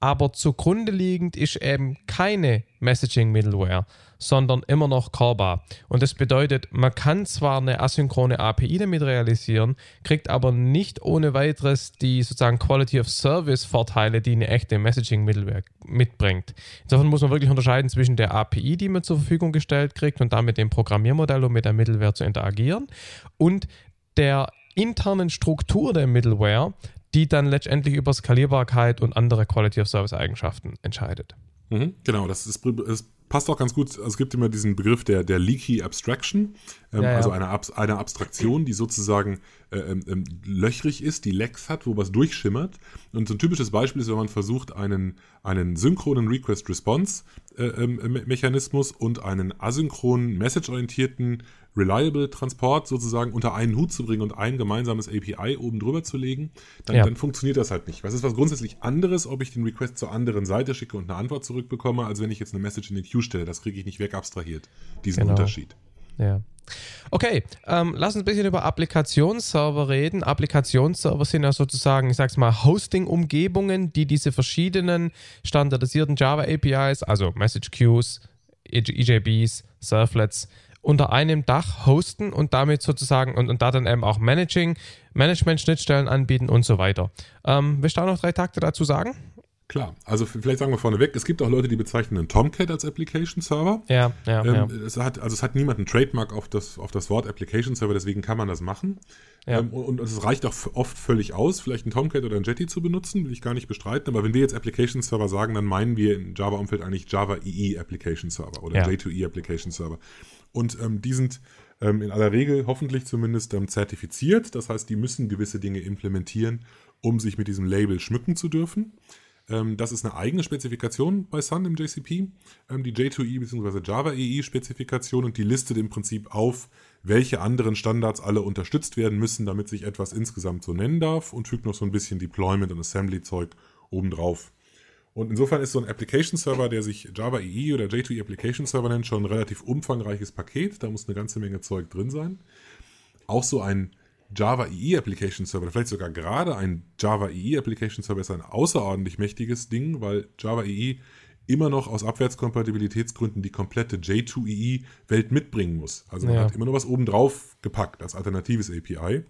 aber zugrunde liegend ist eben keine Messaging-Middleware, sondern immer noch callbar. Und das bedeutet, man kann zwar eine asynchrone API damit realisieren, kriegt aber nicht ohne weiteres die sozusagen Quality of Service Vorteile, die eine echte Messaging-Middleware mitbringt. Insofern muss man wirklich unterscheiden zwischen der API, die man zur Verfügung gestellt kriegt und damit dem Programmiermodell, um mit der Middleware zu interagieren, und der internen Struktur der Middleware, die dann letztendlich über Skalierbarkeit und andere Quality of Service Eigenschaften entscheidet. Mhm, genau, das, ist, das passt auch ganz gut. Also es gibt immer diesen Begriff der, der Leaky Abstraction, ähm, ja, ja. also eine, Ab eine Abstraktion, die sozusagen äh, ähm, ähm, löchrig ist, die Lecks hat, wo was durchschimmert. Und so ein typisches Beispiel ist, wenn man versucht, einen, einen synchronen Request-Response-Mechanismus äh, ähm, und einen asynchronen, message-orientierten Reliable Transport sozusagen unter einen Hut zu bringen und ein gemeinsames API oben drüber zu legen, dann, ja. dann funktioniert das halt nicht. Was ist was grundsätzlich anderes, ob ich den Request zur anderen Seite schicke und eine Antwort zurückbekomme, als wenn ich jetzt eine Message in den Queue stelle. Das kriege ich nicht weg abstrahiert, diesen genau. Unterschied. Ja. Okay, ähm, lass uns ein bisschen über Applikationsserver reden. Applikationsserver sind ja sozusagen, ich sag's mal, Hosting-Umgebungen, die diese verschiedenen standardisierten Java APIs, also Message Queues, EJBs, Servlets, unter einem Dach hosten und damit sozusagen und, und da dann eben auch Managing, Management-Schnittstellen anbieten und so weiter. Ähm, willst du auch noch drei Takte dazu sagen? Klar, also vielleicht sagen wir vorneweg, es gibt auch Leute, die bezeichnen einen Tomcat als Application Server. Ja, ja, ähm, ja. Es hat, also es hat niemand einen Trademark auf das, auf das Wort Application Server, deswegen kann man das machen. Ja. Ähm, und, und, es reicht auch oft völlig aus, vielleicht einen Tomcat oder einen Jetty zu benutzen, will ich gar nicht bestreiten. Aber wenn wir jetzt Application Server sagen, dann meinen wir im Java-Umfeld eigentlich Java EE Application Server oder ja. J2E Application Server. Und ähm, die sind ähm, in aller Regel hoffentlich zumindest ähm, zertifiziert. Das heißt, die müssen gewisse Dinge implementieren, um sich mit diesem Label schmücken zu dürfen. Ähm, das ist eine eigene Spezifikation bei Sun im JCP, ähm, die J2E bzw. Java EE-Spezifikation und die listet im Prinzip auf, welche anderen Standards alle unterstützt werden müssen, damit sich etwas insgesamt so nennen darf und fügt noch so ein bisschen Deployment und Assembly-Zeug obendrauf. Und insofern ist so ein Application Server, der sich Java EE oder J2E Application Server nennt, schon ein relativ umfangreiches Paket. Da muss eine ganze Menge Zeug drin sein. Auch so ein Java EE Application Server, vielleicht sogar gerade ein Java EE Application Server ist ein außerordentlich mächtiges Ding, weil Java EE immer noch aus Abwärtskompatibilitätsgründen die komplette J2EE-Welt mitbringen muss. Also man ja. hat immer noch was obendrauf gepackt als alternatives API.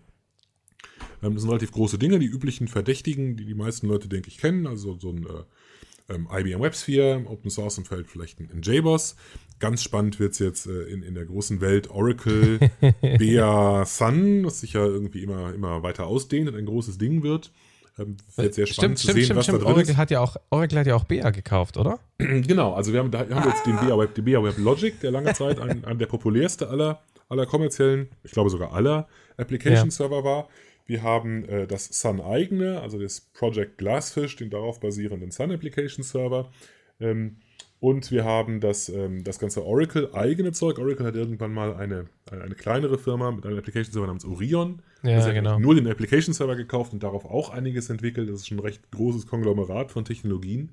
Ähm, das sind relativ große Dinge, die üblichen Verdächtigen, die die meisten Leute, denke ich, kennen. Also so ein äh, ähm, IBM WebSphere, Open Source Umfeld vielleicht ein, ein JBoss. Ganz spannend wird es jetzt äh, in, in der großen Welt Oracle, Bea Sun, das sich ja irgendwie immer, immer weiter ausdehnt und ein großes Ding wird. Ähm, wird sehr spannend stimmt, zu sehen, stimmt, was stimmt. da drin Oracle ist. Hat ja auch, Oracle hat ja auch BA gekauft, oder? genau, also wir haben, da haben wir jetzt den BA Web, die BA Web Logic, der lange Zeit ein, ein der populärste aller, aller kommerziellen, ich glaube sogar aller Application-Server ja. war. Wir haben äh, das Sun eigene, also das Project Glassfish, den darauf basierenden Sun Application Server. Ähm, und wir haben das, ähm, das ganze Oracle eigene Zeug. Oracle hat irgendwann mal eine, eine, eine kleinere Firma mit einem Application Server namens Orion. Ja, also genau. Nur den Application Server gekauft und darauf auch einiges entwickelt. Das ist schon ein recht großes Konglomerat von Technologien.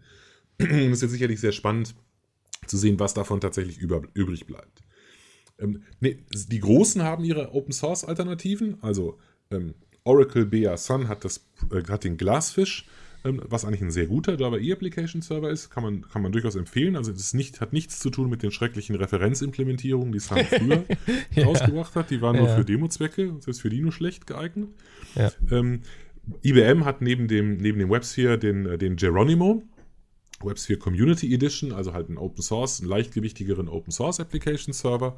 Es ist jetzt sicherlich sehr spannend zu sehen, was davon tatsächlich über, übrig bleibt. Ähm, nee, die Großen haben ihre Open Source Alternativen. Also ähm, Oracle BA Sun hat, das, äh, hat den Glassfish was eigentlich ein sehr guter Java E Application Server ist, kann man, kann man durchaus empfehlen. Also es nicht, hat nichts zu tun mit den schrecklichen Referenzimplementierungen, die Sun früher ja. rausgebracht hat. Die waren nur für Demo-Zwecke, selbst für die nur schlecht geeignet. Ja. Ähm, IBM hat neben dem, neben dem WebSphere den, äh, den Geronimo, WebSphere Community Edition, also halt einen Open Source, einen leichtgewichtigeren Open Source Application Server.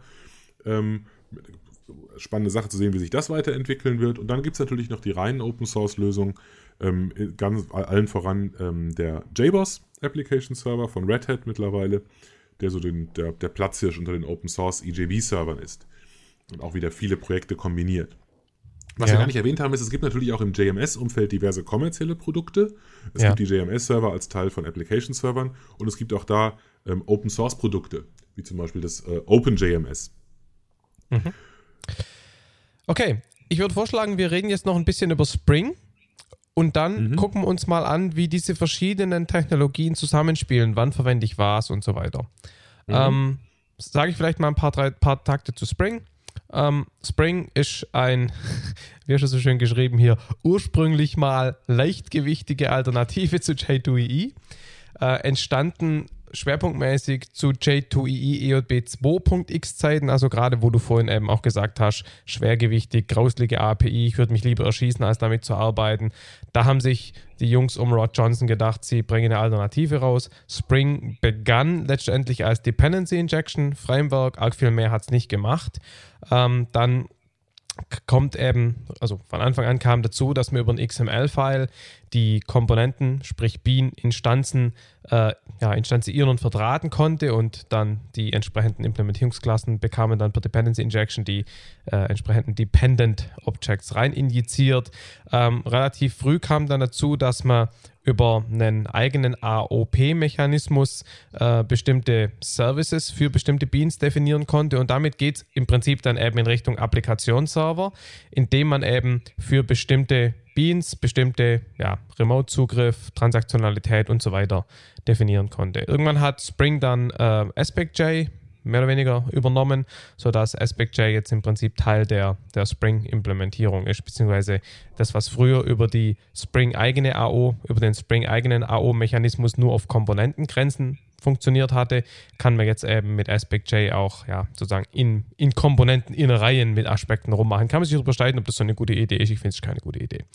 Ähm, spannende Sache zu sehen, wie sich das weiterentwickeln wird. Und dann gibt es natürlich noch die reinen Open Source Lösungen, ähm, ganz allen voran ähm, der JBoss Application Server von Red Hat mittlerweile, der so den, der, der Platzhirsch unter den Open Source EJB-Servern ist. Und auch wieder viele Projekte kombiniert. Was ja. wir gar nicht erwähnt haben, ist, es gibt natürlich auch im JMS-Umfeld diverse kommerzielle Produkte. Es ja. gibt die JMS-Server als Teil von Application-Servern und es gibt auch da ähm, Open-Source-Produkte, wie zum Beispiel das äh, OpenJMS. Mhm. Okay, ich würde vorschlagen, wir reden jetzt noch ein bisschen über Spring und dann mhm. gucken wir uns mal an, wie diese verschiedenen Technologien zusammenspielen, wann verwende ich was und so weiter. Mhm. Ähm, Sage ich vielleicht mal ein paar, drei, paar Takte zu Spring. Ähm, Spring ist ein, wie hast du so schön geschrieben hier, ursprünglich mal leichtgewichtige Alternative zu J2EE. Äh, entstanden schwerpunktmäßig zu J2EE EJB 2.x Zeiten, also gerade wo du vorhin eben auch gesagt hast, schwergewichtig, grauslige API, ich würde mich lieber erschießen, als damit zu arbeiten. Da haben sich die Jungs um Rod Johnson gedacht, sie bringen eine Alternative raus. Spring begann letztendlich als Dependency Injection Framework, arg viel mehr hat es nicht gemacht. Ähm, dann kommt eben, also von Anfang an kam dazu, dass man über ein XML-File die Komponenten, sprich Bean-Instanzen, äh, ja, instanzieren und verdrahten konnte und dann die entsprechenden Implementierungsklassen bekamen dann per Dependency Injection die äh, entsprechenden Dependent Objects rein injiziert. Ähm, relativ früh kam dann dazu, dass man über einen eigenen AOP-Mechanismus äh, bestimmte Services für bestimmte Beans definieren konnte. Und damit geht es im Prinzip dann eben in Richtung Applikationsserver, indem man eben für bestimmte Beans bestimmte ja, Remote-Zugriff, Transaktionalität und so weiter definieren konnte. Irgendwann hat Spring dann äh, AspectJ mehr oder weniger übernommen, sodass AspectJ jetzt im Prinzip Teil der, der Spring-Implementierung ist, beziehungsweise das, was früher über die Spring-eigene AO, über den Spring-eigenen AO-Mechanismus nur auf Komponentengrenzen funktioniert hatte, kann man jetzt eben mit AspectJ auch ja, sozusagen in, in Komponenten, in Reihen mit Aspekten rummachen. Kann man sich darüber streiten, ob das so eine gute Idee ist. Ich finde es keine gute Idee.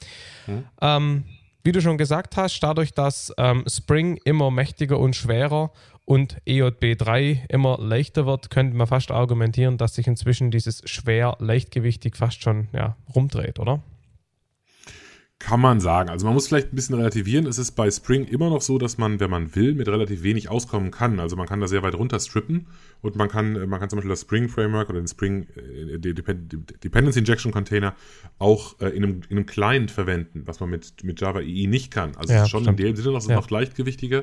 Hm. Ähm, wie du schon gesagt hast, dadurch, dass ähm, Spring immer mächtiger und schwerer und EJB3 immer leichter wird, könnte man fast argumentieren, dass sich inzwischen dieses schwer leichtgewichtig fast schon ja, rumdreht, oder? Kann man sagen. Also man muss vielleicht ein bisschen relativieren. Es ist bei Spring immer noch so, dass man, wenn man will, mit relativ wenig auskommen kann. Also man kann da sehr weit runter strippen und man kann, man kann zum Beispiel das Spring Framework oder den Spring äh, Dependency Injection Container auch äh, in, einem, in einem Client verwenden, was man mit, mit Java EE nicht kann. Also ja, schon stimmt. in dem Sinne noch, ja. noch leichtgewichtiger.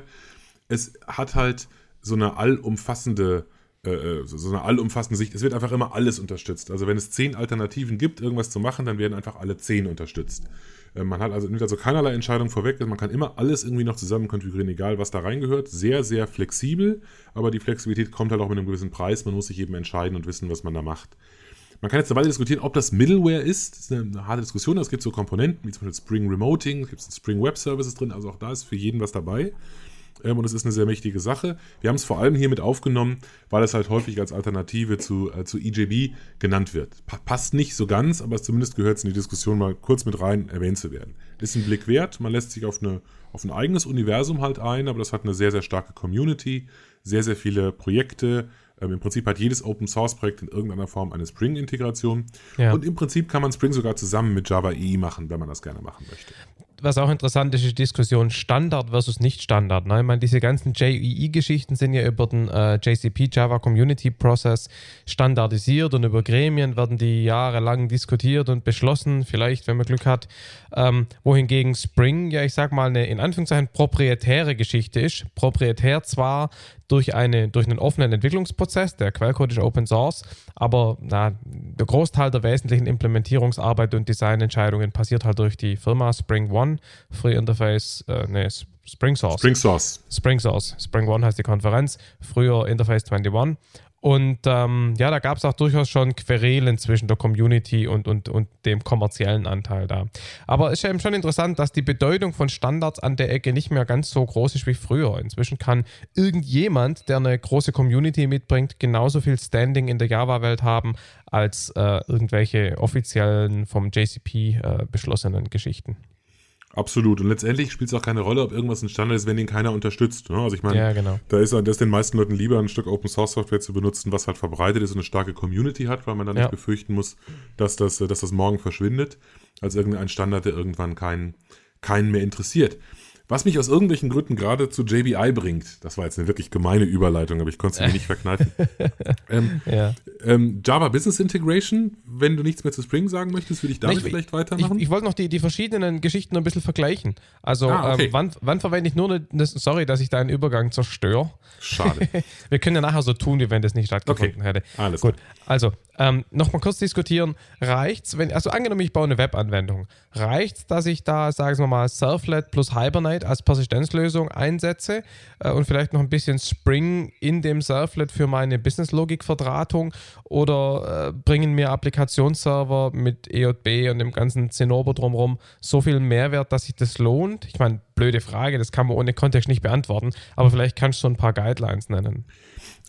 Es hat halt so eine allumfassende äh, äh, so eine allumfassende Sicht. Es wird einfach immer alles unterstützt. Also wenn es zehn Alternativen gibt, irgendwas zu machen, dann werden einfach alle zehn unterstützt. Äh, man hat also, nimmt also keinerlei Entscheidung vorweg. Also man kann immer alles irgendwie noch zusammen konfigurieren, egal was da reingehört. Sehr, sehr flexibel, aber die Flexibilität kommt halt auch mit einem gewissen Preis. Man muss sich eben entscheiden und wissen, was man da macht. Man kann jetzt dabei diskutieren, ob das Middleware ist. Das ist eine, eine harte Diskussion. Es gibt so Komponenten wie zum Beispiel Spring Remoting, es gibt Spring Web Services drin, also auch da ist für jeden was dabei. Ähm, und es ist eine sehr mächtige Sache. Wir haben es vor allem hier mit aufgenommen, weil es halt häufig als Alternative zu, äh, zu EJB genannt wird. Pa passt nicht so ganz, aber zumindest gehört es in die Diskussion mal kurz mit rein erwähnt zu werden. Ist ein Blick wert. Man lässt sich auf, eine, auf ein eigenes Universum halt ein, aber das hat eine sehr, sehr starke Community, sehr, sehr viele Projekte. Ähm, Im Prinzip hat jedes Open Source Projekt in irgendeiner Form eine Spring-Integration. Ja. Und im Prinzip kann man Spring sogar zusammen mit Java EE machen, wenn man das gerne machen möchte was auch interessant ist, ist die Diskussion Standard versus Nicht-Standard. Ne? Ich meine, diese ganzen JEE-Geschichten sind ja über den äh, JCP, Java Community Process, standardisiert und über Gremien werden die jahrelang diskutiert und beschlossen, vielleicht, wenn man Glück hat. Ähm, wohingegen Spring, ja, ich sag mal, eine in Anführungszeichen proprietäre Geschichte ist. Proprietär zwar durch, eine, durch einen offenen Entwicklungsprozess, der Quellcode ist Open Source, aber na, der Großteil der wesentlichen Implementierungsarbeit und Designentscheidungen passiert halt durch die Firma Spring One, Free Interface, äh, nee, Spring Source. Spring Source. Spring Source. Spring One heißt die Konferenz, früher Interface 21. Und ähm, ja, da gab es auch durchaus schon Querelen zwischen der Community und, und, und dem kommerziellen Anteil da. Aber es ist eben schon interessant, dass die Bedeutung von Standards an der Ecke nicht mehr ganz so groß ist wie früher. Inzwischen kann irgendjemand, der eine große Community mitbringt, genauso viel Standing in der Java-Welt haben als äh, irgendwelche offiziellen vom JCP äh, beschlossenen Geschichten. Absolut. Und letztendlich spielt es auch keine Rolle, ob irgendwas ein Standard ist, wenn den keiner unterstützt. Ne? Also ich meine, ja, genau. da ist das den meisten Leuten lieber, ein Stück Open Source Software zu benutzen, was halt verbreitet ist und eine starke Community hat, weil man dann ja. nicht befürchten muss, dass das, dass das morgen verschwindet, als irgendein Standard, der irgendwann keinen, keinen mehr interessiert. Was mich aus irgendwelchen Gründen gerade zu JBI bringt, das war jetzt eine wirklich gemeine Überleitung, aber ich konnte es mir nicht verkneifen. ähm, ja. ähm, Java Business Integration, wenn du nichts mehr zu Spring sagen möchtest, würde ich damit ich, vielleicht weitermachen. Ich, ich wollte noch die, die verschiedenen Geschichten ein bisschen vergleichen. Also, ah, okay. ähm, wann, wann, verwende ich nur eine, sorry, dass ich deinen Übergang zerstöre. Schade. Wir können ja nachher so tun, wie wenn das nicht stattgefunden okay. hätte. Alles gut. Also, ähm, Nochmal kurz diskutieren. Reicht's, wenn, also angenommen, ich baue eine Webanwendung. Reicht's, dass ich da, sagen wir mal, Servlet plus Hibernate als Persistenzlösung einsetze äh, und vielleicht noch ein bisschen Spring in dem Servlet für meine Business-Logik-Verdrahtung oder äh, bringen mir Applikationsserver mit EJB und dem ganzen Zinnober drumherum so viel Mehrwert, dass sich das lohnt? Ich meine, blöde Frage, das kann man ohne Kontext nicht beantworten, aber vielleicht kannst du ein paar Guidelines nennen.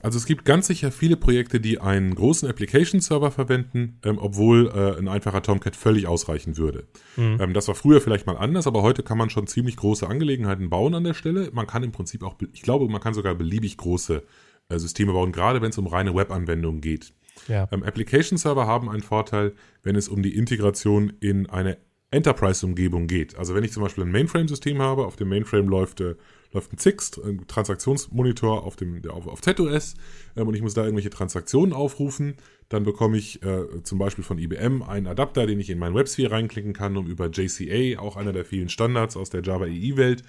Also es gibt ganz sicher viele Projekte, die einen großen Application-Server verwenden, ähm, obwohl äh, ein einfacher Tomcat völlig ausreichen würde. Mhm. Ähm, das war früher vielleicht mal anders, aber heute kann man schon ziemlich große Angelegenheiten bauen an der Stelle. Man kann im Prinzip auch, ich glaube, man kann sogar beliebig große äh, Systeme bauen, gerade wenn es um reine Web-Anwendungen geht. Ja. Ähm, Application-Server haben einen Vorteil, wenn es um die Integration in eine Enterprise-Umgebung geht. Also wenn ich zum Beispiel ein Mainframe-System habe, auf dem Mainframe läuft äh, läuft ein ZIX, ein Transaktionsmonitor auf, dem, auf, auf ZOS ähm, und ich muss da irgendwelche Transaktionen aufrufen. Dann bekomme ich äh, zum Beispiel von IBM einen Adapter, den ich in mein WebSphere reinklicken kann, um über JCA, auch einer der vielen Standards aus der Java EE-Welt,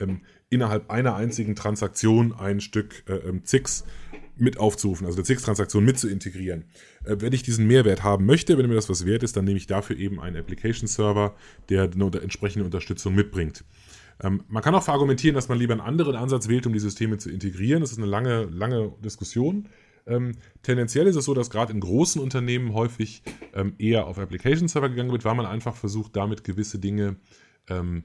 ähm, innerhalb einer einzigen Transaktion ein Stück äh, ähm, ZIX mit aufzurufen, also eine ZIX-Transaktion mit zu integrieren. Äh, wenn ich diesen Mehrwert haben möchte, wenn mir das was wert ist, dann nehme ich dafür eben einen Application-Server, der eine entsprechende Unterstützung mitbringt. Ähm, man kann auch verargumentieren, dass man lieber einen anderen Ansatz wählt, um die Systeme zu integrieren. Das ist eine lange, lange Diskussion. Ähm, tendenziell ist es so, dass gerade in großen Unternehmen häufig ähm, eher auf Application Server gegangen wird, weil man einfach versucht, damit gewisse Dinge ähm,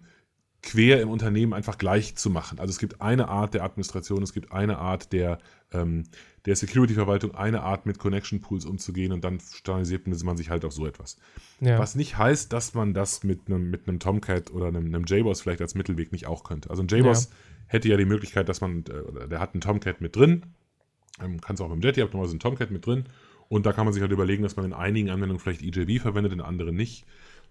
quer im Unternehmen einfach gleich zu machen. Also es gibt eine Art der Administration, es gibt eine Art der, ähm, der Security-Verwaltung, eine Art mit Connection Pools umzugehen und dann standardisiert man sich halt auf so etwas. Ja. Was nicht heißt, dass man das mit einem, mit einem Tomcat oder einem, einem JBoss vielleicht als Mittelweg nicht auch könnte. Also ein JBoss ja. hätte ja die Möglichkeit, dass man, äh, der hat einen Tomcat mit drin, ähm, kann es auch mit dem Jetty, habt normalerweise einen Tomcat mit drin und da kann man sich halt überlegen, dass man in einigen Anwendungen vielleicht EJB verwendet, in anderen nicht.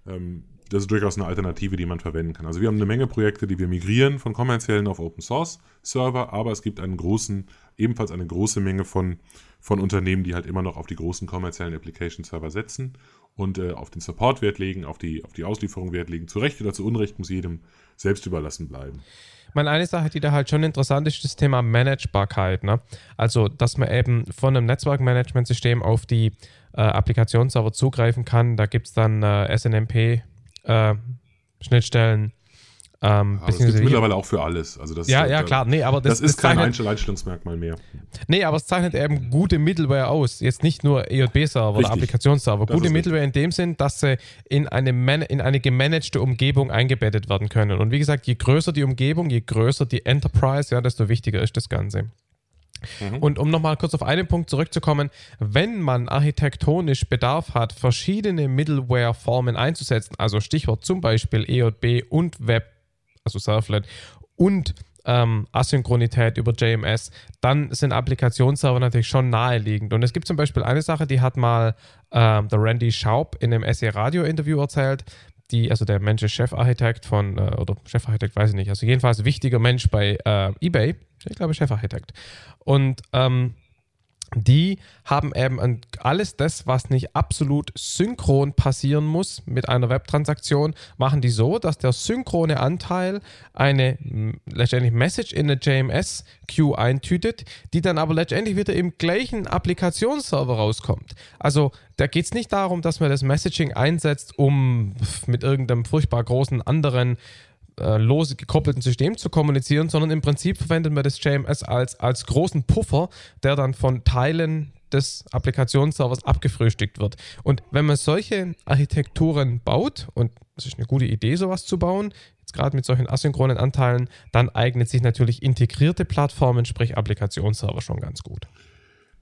Ähm, das ist durchaus eine Alternative, die man verwenden kann. Also wir haben eine Menge Projekte, die wir migrieren von kommerziellen auf Open Source Server, aber es gibt einen großen, ebenfalls eine große Menge von, von Unternehmen, die halt immer noch auf die großen kommerziellen Application Server setzen und äh, auf den Support Wert legen, auf die, auf die Auslieferung Wert legen. Zu Recht oder zu Unrecht muss jedem selbst überlassen bleiben. meine, eine Sache, die da halt schon interessant ist, ist das Thema Managebarkeit. Ne? Also, dass man eben von einem Netzwerkmanagementsystem auf die äh, Applikationsserver zugreifen kann. Da gibt es dann äh, SNMP äh, Schnittstellen. Ähm, aber das gibt es mittlerweile auch für alles. Also das ja, ja, klar. Nee, aber das, das ist das kein Einstellungsmerkmal mehr. Nee, aber es zeichnet eben gute Middleware aus. Jetzt nicht nur EJB-Server oder Applikationsserver. Gute Middleware richtig. in dem Sinn, dass sie in eine, in eine gemanagte Umgebung eingebettet werden können. Und wie gesagt, je größer die Umgebung, je größer die Enterprise, ja, desto wichtiger ist das Ganze. Mhm. Und um nochmal kurz auf einen Punkt zurückzukommen, wenn man architektonisch Bedarf hat, verschiedene Middleware-Formen einzusetzen, also Stichwort zum Beispiel EJB und Web, also Servlet und ähm, Asynchronität über JMS, dann sind Applikationsserver natürlich schon naheliegend. Und es gibt zum Beispiel eine Sache, die hat mal ähm, der Randy Schaub in einem SE Radio Interview erzählt. Die, also der Mensch ist Chefarchitekt von, äh, oder Chefarchitekt, weiß ich nicht, also jedenfalls wichtiger Mensch bei äh, eBay ich glaube Chefarchitekt. Und ähm, die haben eben alles das, was nicht absolut synchron passieren muss mit einer Webtransaktion, machen die so, dass der synchrone Anteil eine letztendlich Message in eine JMS-Queue eintütet, die dann aber letztendlich wieder im gleichen Applikationsserver rauskommt. Also da geht es nicht darum, dass man das Messaging einsetzt, um mit irgendeinem furchtbar großen anderen äh, lose gekoppelten System zu kommunizieren, sondern im Prinzip verwendet man das JMS als, als großen Puffer, der dann von Teilen des Applikationsservers abgefrühstückt wird. Und wenn man solche Architekturen baut, und es ist eine gute Idee, sowas zu bauen, jetzt gerade mit solchen asynchronen Anteilen, dann eignet sich natürlich integrierte Plattformen, sprich Applikationsserver, schon ganz gut.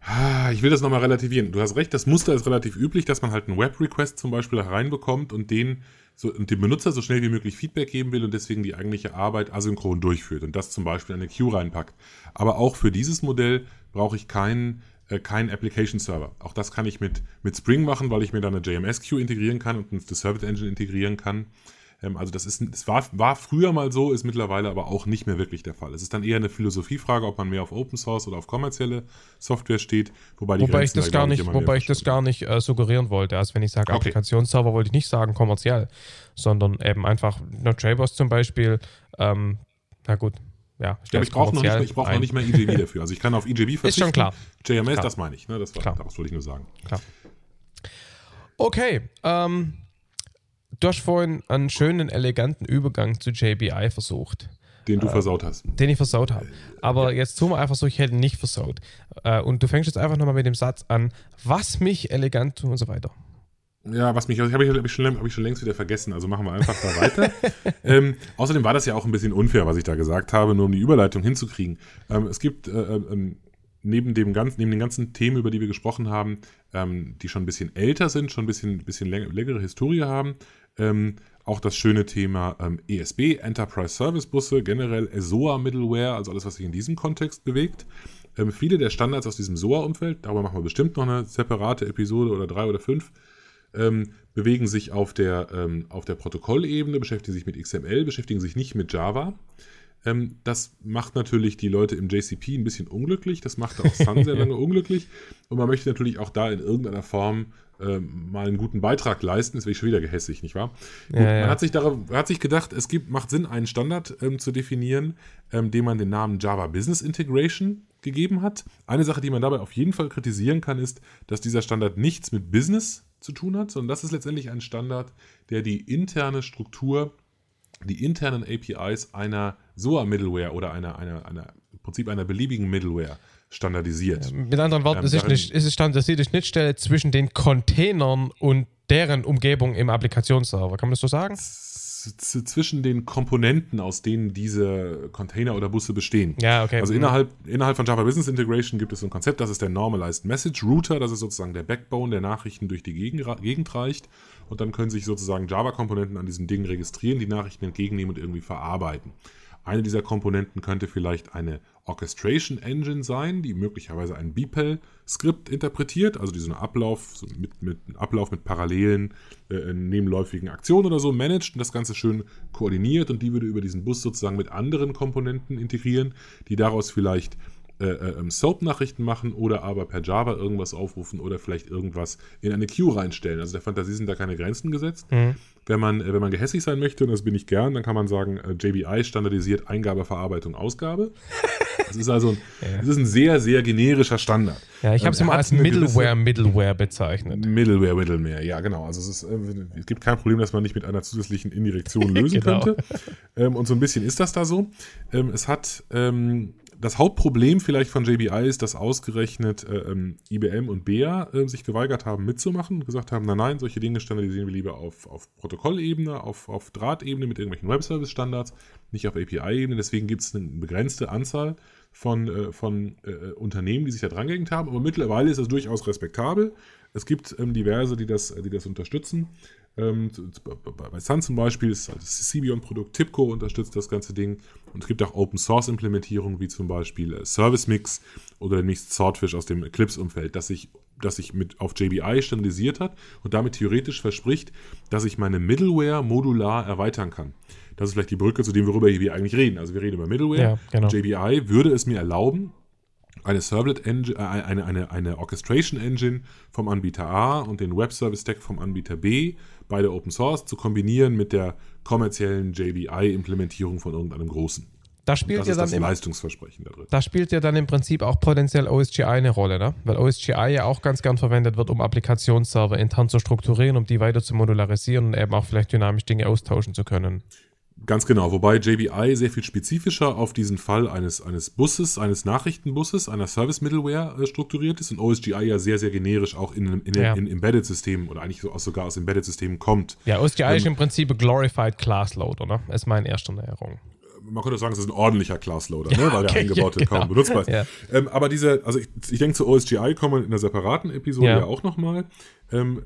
Ah, ich will das nochmal relativieren. Du hast recht, das Muster ist relativ üblich, dass man halt einen Web-Request zum Beispiel reinbekommt und den so, und dem Benutzer so schnell wie möglich Feedback geben will und deswegen die eigentliche Arbeit asynchron durchführt und das zum Beispiel in eine Queue reinpackt. Aber auch für dieses Modell brauche ich keinen äh, keinen Application Server. Auch das kann ich mit, mit Spring machen, weil ich mir dann eine JMS Queue integrieren kann und eine Service Engine integrieren kann. Ähm, also das ist, es war, war früher mal so, ist mittlerweile aber auch nicht mehr wirklich der Fall. Es ist dann eher eine Philosophiefrage, ob man mehr auf Open Source oder auf kommerzielle Software steht, wobei, wobei ich das gar nicht, wobei ich das gar nicht äh, suggerieren wollte. Also wenn ich sage okay. Applikationsserver, wollte ich nicht sagen kommerziell, sondern eben einfach nur JBoss zum Beispiel. Ähm, na gut, ja, ja ich brauche noch, nicht, brauch noch nicht mehr EJB dafür. Also ich kann auf EJB verzichten. Ist schon klar. JMS, klar. das meine ich. Ne? Das war, klar. Daraus wollte ich nur sagen. Klar. Okay, ähm, du hast vorhin einen schönen, eleganten Übergang zu JBI versucht. Den du äh, versaut hast. Den ich versaut habe. Aber ja. jetzt tun wir einfach so, ich hätte ihn nicht versaut. Äh, und du fängst jetzt einfach nochmal mit dem Satz an, was mich elegant und so weiter. Ja, was mich, habe ich, hab ich, schon, hab ich schon längst wieder vergessen, also machen wir einfach da weiter. ähm, außerdem war das ja auch ein bisschen unfair, was ich da gesagt habe, nur um die Überleitung hinzukriegen. Ähm, es gibt äh, ähm, neben, dem ganzen, neben den ganzen Themen, über die wir gesprochen haben, ähm, die schon ein bisschen älter sind, schon ein bisschen, bisschen längere Historie haben, ähm, auch das schöne Thema ähm, ESB, Enterprise Service Busse, generell SOA Middleware, also alles, was sich in diesem Kontext bewegt. Ähm, viele der Standards aus diesem SOA-Umfeld, darüber machen wir bestimmt noch eine separate Episode oder drei oder fünf, ähm, bewegen sich auf der, ähm, auf der Protokollebene, beschäftigen sich mit XML, beschäftigen sich nicht mit Java. Ähm, das macht natürlich die Leute im JCP ein bisschen unglücklich. Das macht auch Sun sehr lange unglücklich. Und man möchte natürlich auch da in irgendeiner Form ähm, mal einen guten Beitrag leisten. Das wäre ich schon wieder gehässig, nicht wahr? Ja, Gut, ja. Man hat sich, darauf, hat sich gedacht, es gibt, macht Sinn, einen Standard ähm, zu definieren, ähm, dem man den Namen Java Business Integration gegeben hat. Eine Sache, die man dabei auf jeden Fall kritisieren kann, ist, dass dieser Standard nichts mit Business zu tun hat, sondern das ist letztendlich ein Standard, der die interne Struktur, die internen APIs einer SOA-Middleware oder einer, einer, einer, im Prinzip einer beliebigen Middleware standardisiert. Mit anderen Worten, ähm, es, ist eine, es ist standardisierte Schnittstelle zwischen den Containern und deren Umgebung im Applikationsserver. Kann man das so sagen? zwischen den Komponenten, aus denen diese Container oder Busse bestehen. Ja, okay. Also mhm. innerhalb, innerhalb von Java Business Integration gibt es ein Konzept, das ist der Normalized Message Router, das ist sozusagen der Backbone, der Nachrichten durch die Gegend reicht. Und dann können sich sozusagen Java-Komponenten an diesem Ding registrieren, die Nachrichten entgegennehmen und irgendwie verarbeiten. Eine dieser Komponenten könnte vielleicht eine Orchestration Engine sein, die möglicherweise ein BPEL-Skript interpretiert, also diesen Ablauf so mit, mit Ablauf mit parallelen äh, nebenläufigen Aktionen oder so managt und das Ganze schön koordiniert und die würde über diesen Bus sozusagen mit anderen Komponenten integrieren, die daraus vielleicht äh, äh, ähm, Soap-Nachrichten machen oder aber per Java irgendwas aufrufen oder vielleicht irgendwas in eine Queue reinstellen. Also der Fantasie sind da keine Grenzen gesetzt. Mhm. Wenn, man, äh, wenn man gehässig sein möchte, und das bin ich gern, dann kann man sagen, äh, JBI standardisiert Eingabe, Verarbeitung, Ausgabe. Das ist also ein, ja. das ist ein sehr, sehr generischer Standard. Ja, ich habe es ähm, immer als Middleware, Middleware bezeichnet. Middleware, Middleware, ja, genau. Also es, ist, äh, es gibt kein Problem, dass man nicht mit einer zusätzlichen Indirektion lösen genau. könnte. Ähm, und so ein bisschen ist das da so. Es hat das Hauptproblem vielleicht von JBI ist, dass ausgerechnet äh, ähm, IBM und BEA äh, sich geweigert haben mitzumachen und gesagt haben, nein, nein, solche Dinge standardisieren wir lieber auf, auf Protokollebene, auf, auf Drahtebene mit irgendwelchen Web-Service-Standards, nicht auf API-Ebene. Deswegen gibt es eine begrenzte Anzahl von, äh, von äh, Unternehmen, die sich da dran gehängt haben. Aber mittlerweile ist das durchaus respektabel. Es gibt ähm, diverse, die das, die das unterstützen. Ähm, bei Sun zum Beispiel ist das Cbion-Produkt, TIPCO unterstützt das ganze Ding. Und es gibt auch Open-Source-Implementierungen, wie zum Beispiel äh, Service Mix oder demnächst Swordfish aus dem Eclipse-Umfeld, das sich, das sich mit auf JBI standardisiert hat und damit theoretisch verspricht, dass ich meine Middleware modular erweitern kann. Das ist vielleicht die Brücke zu dem, worüber wir eigentlich reden. Also wir reden über Middleware. Ja, genau. JBI würde es mir erlauben, eine Servlet Engine, äh, eine, eine, eine Orchestration Engine vom Anbieter A und den Web Service Stack vom Anbieter B, beide Open Source, zu kombinieren mit der kommerziellen JBI-Implementierung von irgendeinem großen. Da spielt das ja ist dann das im, Leistungsversprechen da drin. Da spielt ja dann im Prinzip auch potenziell OSGI eine Rolle, ne? Weil OSGI ja auch ganz gern verwendet wird, um Applikationsserver intern zu strukturieren, um die weiter zu modularisieren und eben auch vielleicht dynamisch Dinge austauschen zu können. Ganz genau, wobei JBI sehr viel spezifischer auf diesen Fall eines, eines Busses, eines Nachrichtenbusses, einer Service-Middleware äh, strukturiert ist und OSGI ja sehr, sehr generisch auch in, in, ja. in Embedded-Systemen oder eigentlich so, sogar aus Embedded-Systemen kommt. Ja, OSGI ähm, ist im Prinzip Glorified Class Loader, ne? Ist meine erste Näherung man könnte sagen, es ist ein ordentlicher Class-Loader, ne? weil der eingebaute ja, genau. kaum benutzbar ist. Ja. Ähm, aber diese, also ich, ich denke, zu OSGI kommen wir in einer separaten Episode ja, ja auch nochmal. Ähm,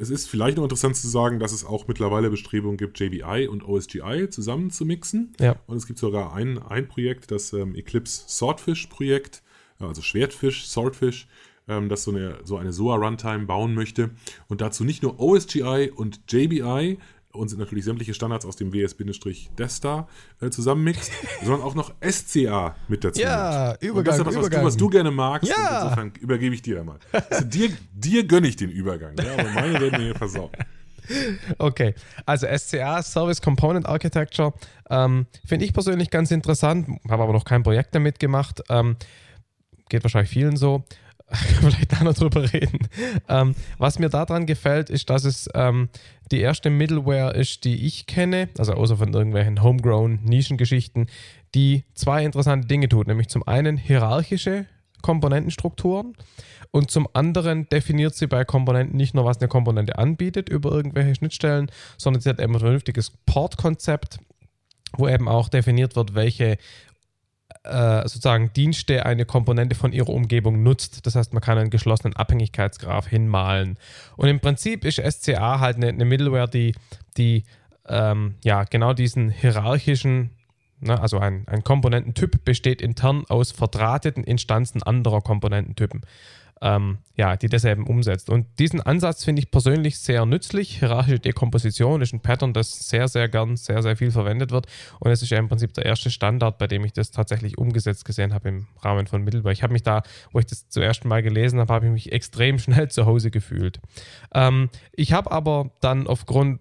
es ist vielleicht noch interessant zu sagen, dass es auch mittlerweile Bestrebungen gibt, JBI und OSGI zusammen zu mixen. Ja. Und es gibt sogar ein, ein Projekt, das ähm, Eclipse Swordfish-Projekt, also Schwertfisch, Swordfish, ähm, das so eine, so eine SOA-Runtime bauen möchte. Und dazu nicht nur OSGI und JBI, und sind natürlich sämtliche Standards aus dem WS-Destar äh, zusammenmixt, sondern auch noch SCA mit dazu. Ja, Übergang, und das ist was, Übergang. Was, du, was du gerne magst. Ja. insofern übergebe ich dir mal. Also dir, dir gönne ich den Übergang, ja, aber meine werden mir hier versauen. Okay, also SCA, Service Component Architecture, ähm, finde ich persönlich ganz interessant, habe aber noch kein Projekt damit gemacht. Ähm, geht wahrscheinlich vielen so. vielleicht da noch drüber reden. Ähm, was mir daran gefällt, ist, dass es ähm, die erste Middleware ist, die ich kenne, also außer von irgendwelchen homegrown Nischengeschichten, die zwei interessante Dinge tut. Nämlich zum einen hierarchische Komponentenstrukturen und zum anderen definiert sie bei Komponenten nicht nur, was eine Komponente anbietet über irgendwelche Schnittstellen, sondern sie hat eben ein vernünftiges Port-Konzept, wo eben auch definiert wird, welche äh, sozusagen Dienste eine Komponente von ihrer Umgebung nutzt. Das heißt, man kann einen geschlossenen Abhängigkeitsgraph hinmalen. Und im Prinzip ist SCA halt eine, eine Middleware, die, die ähm, ja genau diesen hierarchischen Ne, also ein, ein Komponententyp besteht intern aus verdrahteten Instanzen anderer Komponententypen ähm, ja, die das eben umsetzt. Und diesen Ansatz finde ich persönlich sehr nützlich. Hierarchische Dekomposition ist ein Pattern, das sehr, sehr gern, sehr, sehr viel verwendet wird. Und es ist ja im Prinzip der erste Standard, bei dem ich das tatsächlich umgesetzt gesehen habe im Rahmen von Mittelbar. Ich habe mich da, wo ich das zum ersten Mal gelesen habe, habe ich mich extrem schnell zu Hause gefühlt. Ähm, ich habe aber dann aufgrund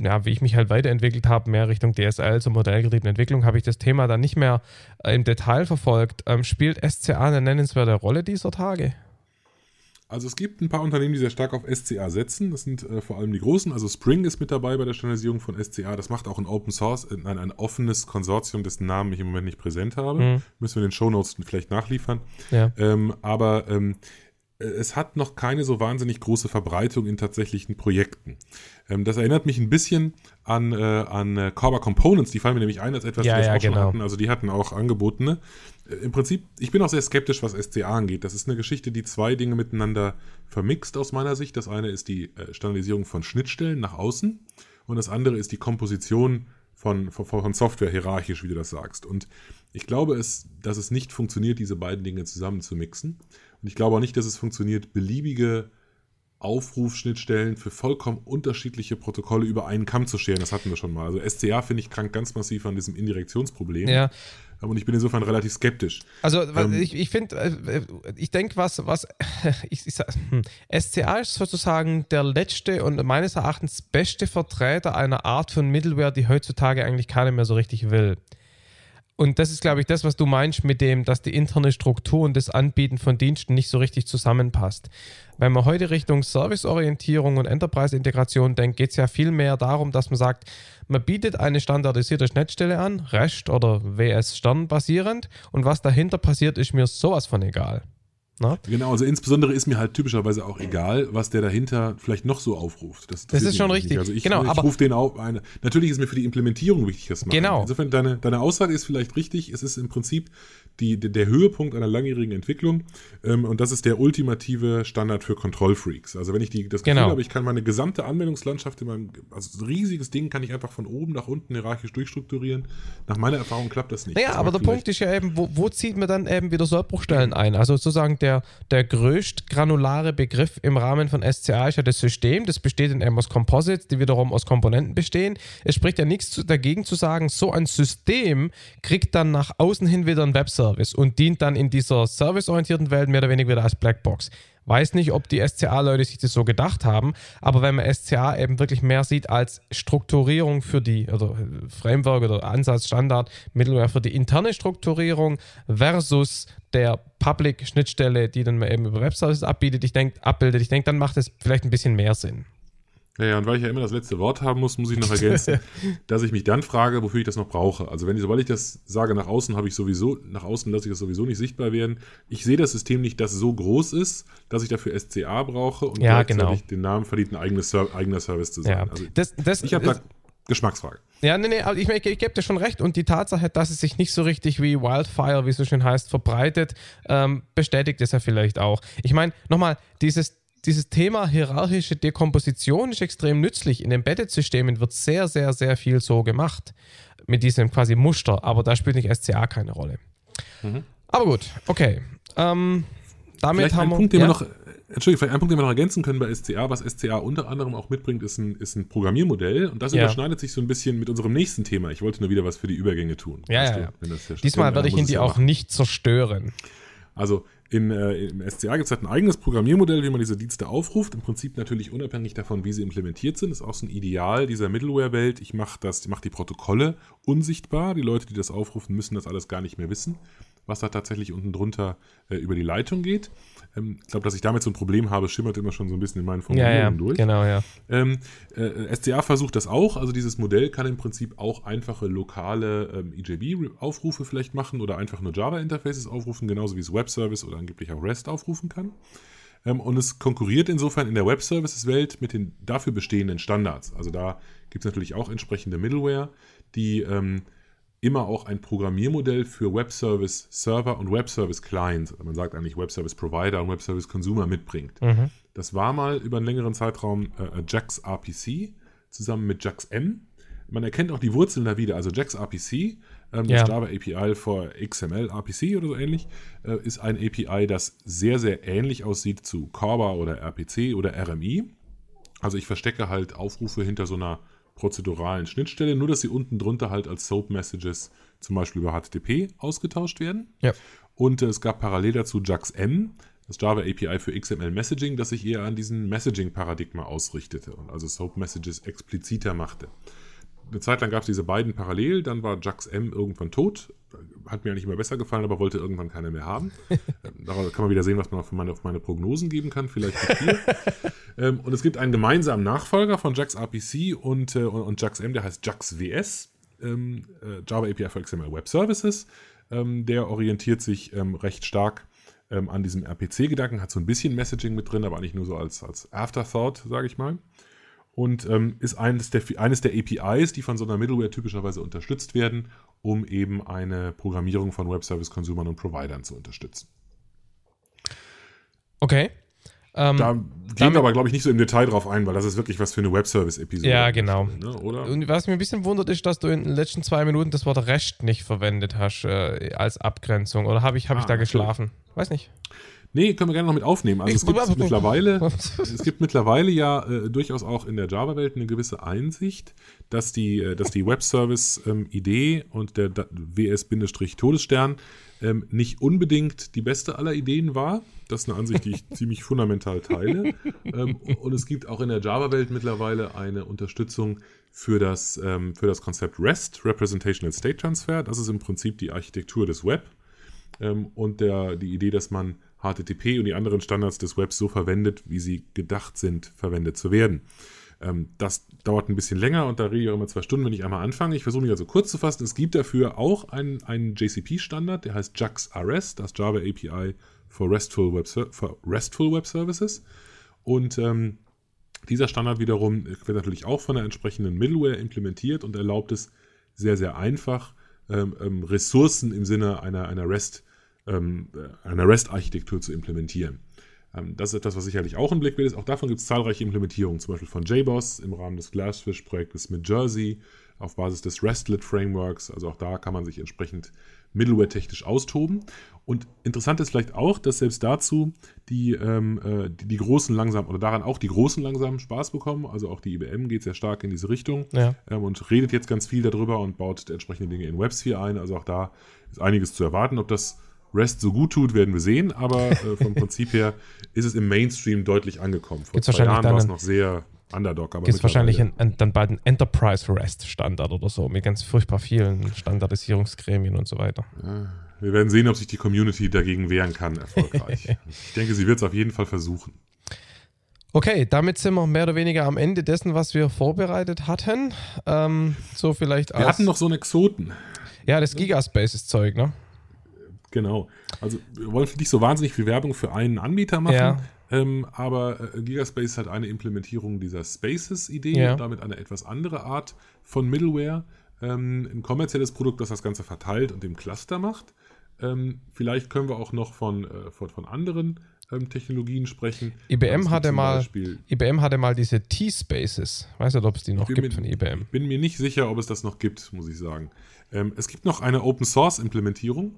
ja, wie ich mich halt weiterentwickelt habe, mehr Richtung DSL zur modellgetriebenen Entwicklung, habe ich das Thema dann nicht mehr äh, im Detail verfolgt. Ähm, spielt SCA eine nennenswerte Rolle dieser Tage? Also es gibt ein paar Unternehmen, die sehr stark auf SCA setzen. Das sind äh, vor allem die großen. Also Spring ist mit dabei bei der Standardisierung von SCA. Das macht auch ein Open Source, äh, nein, ein offenes Konsortium, dessen Namen ich im Moment nicht präsent habe. Mhm. Müssen wir in den Show Notes vielleicht nachliefern. Ja. Ähm, aber ähm, äh, es hat noch keine so wahnsinnig große Verbreitung in tatsächlichen Projekten. Ähm, das erinnert mich ein bisschen an, äh, an äh, Corba Components, die fallen mir nämlich ein als etwas, ja, das ja, auch genau. schon hatten. Also die hatten auch angebotene. Im Prinzip, ich bin auch sehr skeptisch, was SCA angeht. Das ist eine Geschichte, die zwei Dinge miteinander vermixt aus meiner Sicht. Das eine ist die äh, Standardisierung von Schnittstellen nach außen und das andere ist die Komposition von, von, von Software hierarchisch, wie du das sagst. Und ich glaube, es, dass es nicht funktioniert, diese beiden Dinge zusammen zu mixen. Und ich glaube auch nicht, dass es funktioniert, beliebige Aufrufschnittstellen für vollkommen unterschiedliche Protokolle über einen Kamm zu scheren. Das hatten wir schon mal. Also SCA finde ich krank ganz massiv an diesem Indirektionsproblem. Ja. Und ich bin insofern relativ skeptisch. Also ähm, ich, ich finde, äh, ich denke, was, was ich, ich sag, hm, SCA ist sozusagen der letzte und meines Erachtens beste Vertreter einer Art von Middleware, die heutzutage eigentlich keiner mehr so richtig will. Und das ist, glaube ich, das, was du meinst mit dem, dass die interne Struktur und das Anbieten von Diensten nicht so richtig zusammenpasst. Wenn man heute Richtung Serviceorientierung und Enterprise-Integration denkt, geht es ja viel mehr darum, dass man sagt, man bietet eine standardisierte Schnittstelle an, REST oder WS Stern basierend und was dahinter passiert, ist mir sowas von egal. Na? Genau, also insbesondere ist mir halt typischerweise auch egal, was der dahinter vielleicht noch so aufruft. Das, das ist schon richtig. Also ich, genau, ich rufe den auf. Eine, natürlich ist mir für die Implementierung wichtig, das machen. Genau. Insofern, deine, deine Aussage ist vielleicht richtig. Es ist im Prinzip die, der Höhepunkt einer langjährigen Entwicklung ähm, und das ist der ultimative Standard für Kontrollfreaks. Also wenn ich die, das Gefühl genau. habe, ich kann meine gesamte Anwendungslandschaft in meinem, also ein riesiges Ding kann ich einfach von oben nach unten hierarchisch durchstrukturieren. Nach meiner Erfahrung klappt das nicht. Naja, das aber der Punkt ist ja eben, wo, wo zieht man dann eben wieder Sollbruchstellen ein? Also sozusagen der, der größt granulare Begriff im Rahmen von SCA ist ja das System. Das besteht in eben aus Composites, die wiederum aus Komponenten bestehen. Es spricht ja nichts dagegen zu sagen, so ein System kriegt dann nach außen hin wieder einen Webservice und dient dann in dieser serviceorientierten Welt mehr oder weniger wieder als Blackbox. Weiß nicht, ob die SCA-Leute sich das so gedacht haben, aber wenn man SCA eben wirklich mehr sieht als Strukturierung für die, oder Framework oder Ansatzstandard, Middleware für die interne Strukturierung versus der Public-Schnittstelle, die dann eben über Webservices abbietet, ich denk, abbildet, ich denke, dann macht es vielleicht ein bisschen mehr Sinn. Ja, ja, und weil ich ja immer das letzte Wort haben muss, muss ich noch ergänzen, dass ich mich dann frage, wofür ich das noch brauche. Also wenn ich, sobald ich das sage nach außen, habe ich sowieso, nach außen lasse ich das sowieso nicht sichtbar werden. Ich sehe das System nicht, das so groß ist, dass ich dafür SCA brauche und ja, genau. den Namen verdient, ein eigenes, eigener Service zu sein. Ja. Also das, das, ich habe da Geschmacksfrage. Ja, nee, nee, ich, ich, ich gebe dir schon recht. Und die Tatsache, dass es sich nicht so richtig wie Wildfire, wie es so schön heißt, verbreitet, ähm, bestätigt es ja vielleicht auch. Ich meine, nochmal, dieses dieses Thema hierarchische Dekomposition ist extrem nützlich. In Embedded-Systemen wird sehr, sehr, sehr viel so gemacht. Mit diesem quasi Muster. Aber da spielt nicht SCA keine Rolle. Mhm. Aber gut, okay. Ähm, damit vielleicht haben ein Punkt, den ja? wir noch, Entschuldigung, vielleicht ein Punkt, den wir noch ergänzen können bei SCA. Was SCA unter anderem auch mitbringt, ist ein, ist ein Programmiermodell. Und das ja. überschneidet sich so ein bisschen mit unserem nächsten Thema. Ich wollte nur wieder was für die Übergänge tun. Ja, ja, ja. Diesmal werde ich ihn die auch nicht zerstören. Also in, äh, Im SCA gibt es halt ein eigenes Programmiermodell, wie man diese Dienste aufruft. Im Prinzip natürlich unabhängig davon, wie sie implementiert sind. Ist auch so ein Ideal dieser Middleware-Welt. Ich mache mach die Protokolle unsichtbar. Die Leute, die das aufrufen, müssen das alles gar nicht mehr wissen, was da tatsächlich unten drunter äh, über die Leitung geht. Ähm, ich glaube, dass ich damit so ein Problem habe, schimmert immer schon so ein bisschen in meinen Formulierungen ja, ja, durch. Genau, ja. Ähm, äh, SCA versucht das auch. Also dieses Modell kann im Prinzip auch einfache lokale ähm, EJB-Aufrufe vielleicht machen oder einfach nur Java-Interfaces aufrufen, genauso wie es Web-Service oder angeblich auch REST aufrufen kann. Ähm, und es konkurriert insofern in der Web-Services-Welt mit den dafür bestehenden Standards. Also da gibt es natürlich auch entsprechende Middleware, die ähm, immer auch ein Programmiermodell für Web Service Server und Web Service Client, man sagt eigentlich Web Service Provider und Web Service Consumer mitbringt. Mhm. Das war mal über einen längeren Zeitraum äh, JAX RPC zusammen mit JAX M. Man erkennt auch die Wurzeln da wieder. Also JAX RPC, ähm, ja. das Java API für XML RPC oder so ähnlich, äh, ist ein API, das sehr, sehr ähnlich aussieht zu Corba oder RPC oder RMI. Also ich verstecke halt Aufrufe hinter so einer prozeduralen Schnittstelle, nur dass sie unten drunter halt als Soap-Messages zum Beispiel über HTTP ausgetauscht werden. Ja. Und äh, es gab parallel dazu JAX-M, das Java API für XML Messaging, das sich eher an diesen Messaging-Paradigma ausrichtete und also Soap-Messages expliziter machte. Eine Zeit lang gab es diese beiden parallel, dann war JAX-M irgendwann tot. Hat mir eigentlich immer besser gefallen, aber wollte irgendwann keiner mehr haben. da kann man wieder sehen, was man auf meine, auf meine Prognosen geben kann, vielleicht viel. Ähm, und es gibt einen gemeinsamen Nachfolger von JAX RPC und, äh, und JAX M, der heißt JAX WS, ähm, äh, Java API for XML Web Services. Ähm, der orientiert sich ähm, recht stark ähm, an diesem RPC-Gedanken, hat so ein bisschen Messaging mit drin, aber eigentlich nur so als, als Afterthought, sage ich mal. Und ähm, ist eines der, eines der APIs, die von so einer Middleware typischerweise unterstützt werden, um eben eine Programmierung von Web Service-Consumern und Providern zu unterstützen. Okay. Ähm, da gehen wir aber, glaube ich, nicht so im Detail drauf ein, weil das ist wirklich was für eine Web-Service-Episode. Ja, genau. Ne, oder? Und was mich ein bisschen wundert, ist, dass du in den letzten zwei Minuten das Wort Recht nicht verwendet hast äh, als Abgrenzung. Oder habe ich, hab ah, ich da geschlafen? Weiß nicht. Nee, können wir gerne noch mit aufnehmen. Also es gibt mittlerweile, es gibt mittlerweile ja äh, durchaus auch in der Java-Welt eine gewisse Einsicht, dass die, äh, dass die Web-Service-Idee ähm, und der WS-Todesstern ähm, nicht unbedingt die beste aller Ideen war. Das ist eine Ansicht, die ich ziemlich fundamental teile. Ähm, und es gibt auch in der Java-Welt mittlerweile eine Unterstützung für das, ähm, für das Konzept REST, Representational State Transfer. Das ist im Prinzip die Architektur des Web ähm, und der, die Idee, dass man HTTP und die anderen Standards des Webs so verwendet, wie sie gedacht sind, verwendet zu werden. Ähm, das dauert ein bisschen länger und da rede ich auch immer zwei Stunden, wenn ich einmal anfange. Ich versuche mich also kurz zu fassen. Es gibt dafür auch einen, einen JCP-Standard, der heißt JAX RS, das Java API for RESTful Web, for RESTful Web Services. Und ähm, dieser Standard wiederum wird natürlich auch von der entsprechenden Middleware implementiert und erlaubt es sehr, sehr einfach, ähm, ähm Ressourcen im Sinne einer, einer REST- ähm, einer REST-Architektur zu implementieren. Ähm, das ist etwas, was sicherlich auch im Blick wird. Auch davon gibt es zahlreiche Implementierungen, zum Beispiel von JBoss im Rahmen des Glassfish-Projektes mit Jersey auf Basis des RESTlet-Frameworks. Also auch da kann man sich entsprechend Middleware-technisch austoben. Und interessant ist vielleicht auch, dass selbst dazu die, ähm, äh, die, die, Großen langsam oder daran auch die Großen langsam Spaß bekommen. Also auch die IBM geht sehr stark in diese Richtung ja. ähm, und redet jetzt ganz viel darüber und baut entsprechende Dinge in WebSphere ein. Also auch da ist einiges zu erwarten. Ob das Rest so gut tut, werden wir sehen, aber äh, vom Prinzip her ist es im Mainstream deutlich angekommen. Vor Gibt's zwei Jahren war es noch sehr Underdog. Gibt es wahrscheinlich ein, ein, dann bald einen Enterprise Rest Standard oder so, mit ganz furchtbar vielen Standardisierungsgremien und so weiter. Ja, wir werden sehen, ob sich die Community dagegen wehren kann, erfolgreich. ich denke, sie wird es auf jeden Fall versuchen. Okay, damit sind wir mehr oder weniger am Ende dessen, was wir vorbereitet hatten. Ähm, so vielleicht Wir hatten noch so einen Exoten. Ja, das Gigaspaces-Zeug, ne? Genau. Also wir wollen nicht so wahnsinnig viel Werbung für einen Anbieter machen, ja. ähm, aber äh, Gigaspace hat eine Implementierung dieser Spaces-Idee ja. und damit eine etwas andere Art von Middleware. Ähm, ein kommerzielles Produkt, das das Ganze verteilt und im Cluster macht. Ähm, vielleicht können wir auch noch von, äh, von, von anderen ähm, Technologien sprechen. IBM hatte, mal, IBM hatte mal diese T-Spaces. Weißt du, ob es die noch gibt mir, von IBM? Ich bin mir nicht sicher, ob es das noch gibt, muss ich sagen. Ähm, es gibt noch eine Open-Source-Implementierung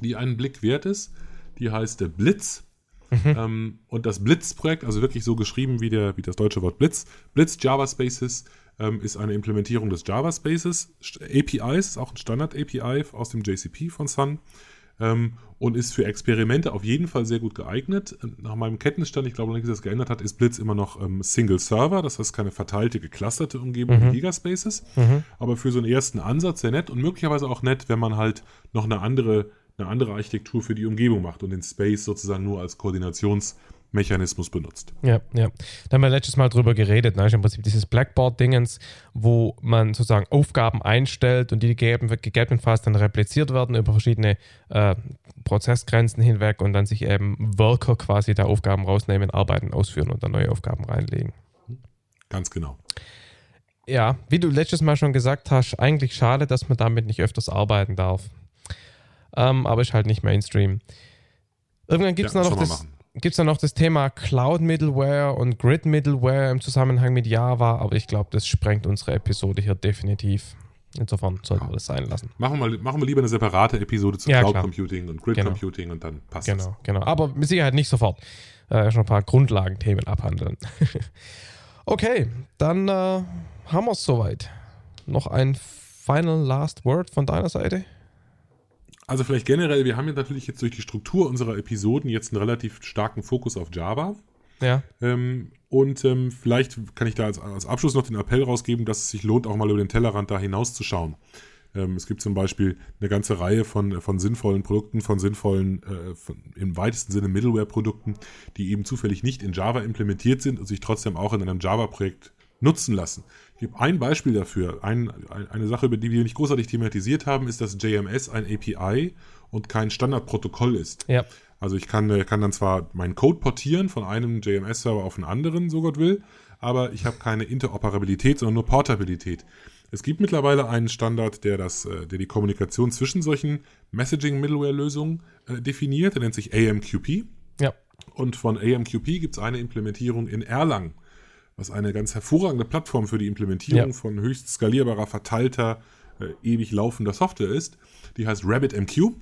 die einen Blick wert ist. Die heißt der Blitz. Mhm. Ähm, und das Blitz-Projekt, also wirklich so geschrieben wie, der, wie das deutsche Wort Blitz, Blitz Java Spaces ähm, ist eine Implementierung des Java Spaces. APIs ist auch ein Standard-API aus dem JCP von Sun ähm, und ist für Experimente auf jeden Fall sehr gut geeignet. Nach meinem Kenntnisstand, ich glaube nicht, dass das geändert hat, ist Blitz immer noch ähm, Single Server, das heißt keine verteilte, geclusterte Umgebung mhm. wie Gigaspaces. Mhm. Aber für so einen ersten Ansatz sehr nett und möglicherweise auch nett, wenn man halt noch eine andere eine andere Architektur für die Umgebung macht und den Space sozusagen nur als Koordinationsmechanismus benutzt. Ja, ja. Da haben wir letztes Mal drüber geredet, ne? im Prinzip dieses Blackboard-Dingens, wo man sozusagen Aufgaben einstellt und die gegebenenfalls dann repliziert werden über verschiedene äh, Prozessgrenzen hinweg und dann sich eben Worker quasi der Aufgaben rausnehmen, arbeiten, ausführen und dann neue Aufgaben reinlegen. Ganz genau. Ja, wie du letztes Mal schon gesagt hast, eigentlich schade, dass man damit nicht öfters arbeiten darf ähm, aber ist halt nicht Mainstream. Irgendwann gibt es ja, noch, das, dann noch das Thema Cloud Middleware und Grid Middleware im Zusammenhang mit Java, aber ich glaube, das sprengt unsere Episode hier definitiv. Insofern sollten ja. wir das sein lassen. Machen wir, machen wir lieber eine separate Episode zu ja, Cloud klar. Computing und Grid genau. Computing und dann passt genau, das. Genau, Aber mit Sicherheit nicht sofort. Äh, schon ein paar Grundlagenthemen abhandeln. okay, dann äh, haben wir es soweit. Noch ein Final Last Word von deiner Seite? Also vielleicht generell, wir haben ja natürlich jetzt durch die Struktur unserer Episoden jetzt einen relativ starken Fokus auf Java. Ja. Ähm, und ähm, vielleicht kann ich da als, als, Abschluss noch den Appell rausgeben, dass es sich lohnt, auch mal über den Tellerrand da hinauszuschauen. Ähm, es gibt zum Beispiel eine ganze Reihe von, von sinnvollen Produkten, von sinnvollen, äh, von, im weitesten Sinne Middleware-Produkten, die eben zufällig nicht in Java implementiert sind und sich trotzdem auch in einem Java-Projekt nutzen lassen. Ich gebe ein Beispiel dafür. Ein, ein, eine Sache, über die wir nicht großartig thematisiert haben, ist, dass JMS ein API und kein Standardprotokoll ist. Ja. Also ich kann, kann dann zwar meinen Code portieren von einem JMS-Server auf einen anderen, so Gott will, aber ich habe keine Interoperabilität, sondern nur Portabilität. Es gibt mittlerweile einen Standard, der, das, äh, der die Kommunikation zwischen solchen Messaging-Middleware-Lösungen äh, definiert. Der nennt sich AMQP. Ja. Und von AMQP gibt es eine Implementierung in Erlang, was eine ganz hervorragende Plattform für die Implementierung ja. von höchst skalierbarer, verteilter, äh, ewig laufender Software ist. Die heißt RabbitMQ.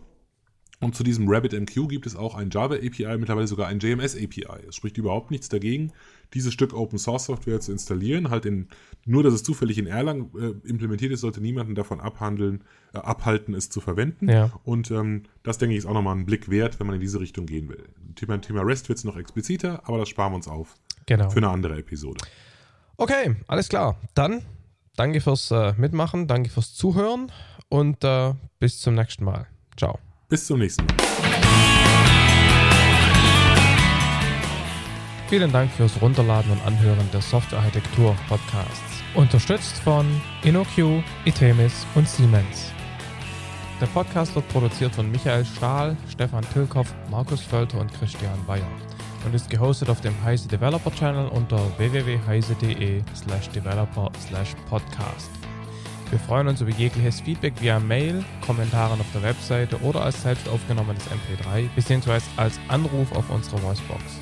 Und zu diesem RabbitMQ gibt es auch ein Java API, mittlerweile sogar ein JMS API. Es spricht überhaupt nichts dagegen, dieses Stück Open Source Software zu installieren. Halt in, nur, dass es zufällig in Erlang äh, implementiert ist, sollte niemanden davon abhandeln, äh, abhalten, es zu verwenden. Ja. Und ähm, das, denke ich, ist auch nochmal ein Blick wert, wenn man in diese Richtung gehen will. Thema, Thema REST wird es noch expliziter, aber das sparen wir uns auf. Genau. Für eine andere Episode. Okay, alles klar. Dann danke fürs äh, Mitmachen, danke fürs Zuhören und äh, bis zum nächsten Mal. Ciao. Bis zum nächsten Mal. Vielen Dank fürs Runterladen und Anhören des Softwarearchitektur Podcasts. Unterstützt von InnoQ, Itemis und Siemens. Der Podcast wird produziert von Michael Stahl, Stefan Tilkoff, Markus Völter und Christian Bayer und ist gehostet auf dem Heise Developer Channel unter www.heise.de slash developer slash podcast. Wir freuen uns über jegliches Feedback via Mail, Kommentaren auf der Webseite oder als selbst aufgenommenes MP3 bzw. als Anruf auf unserer Voicebox.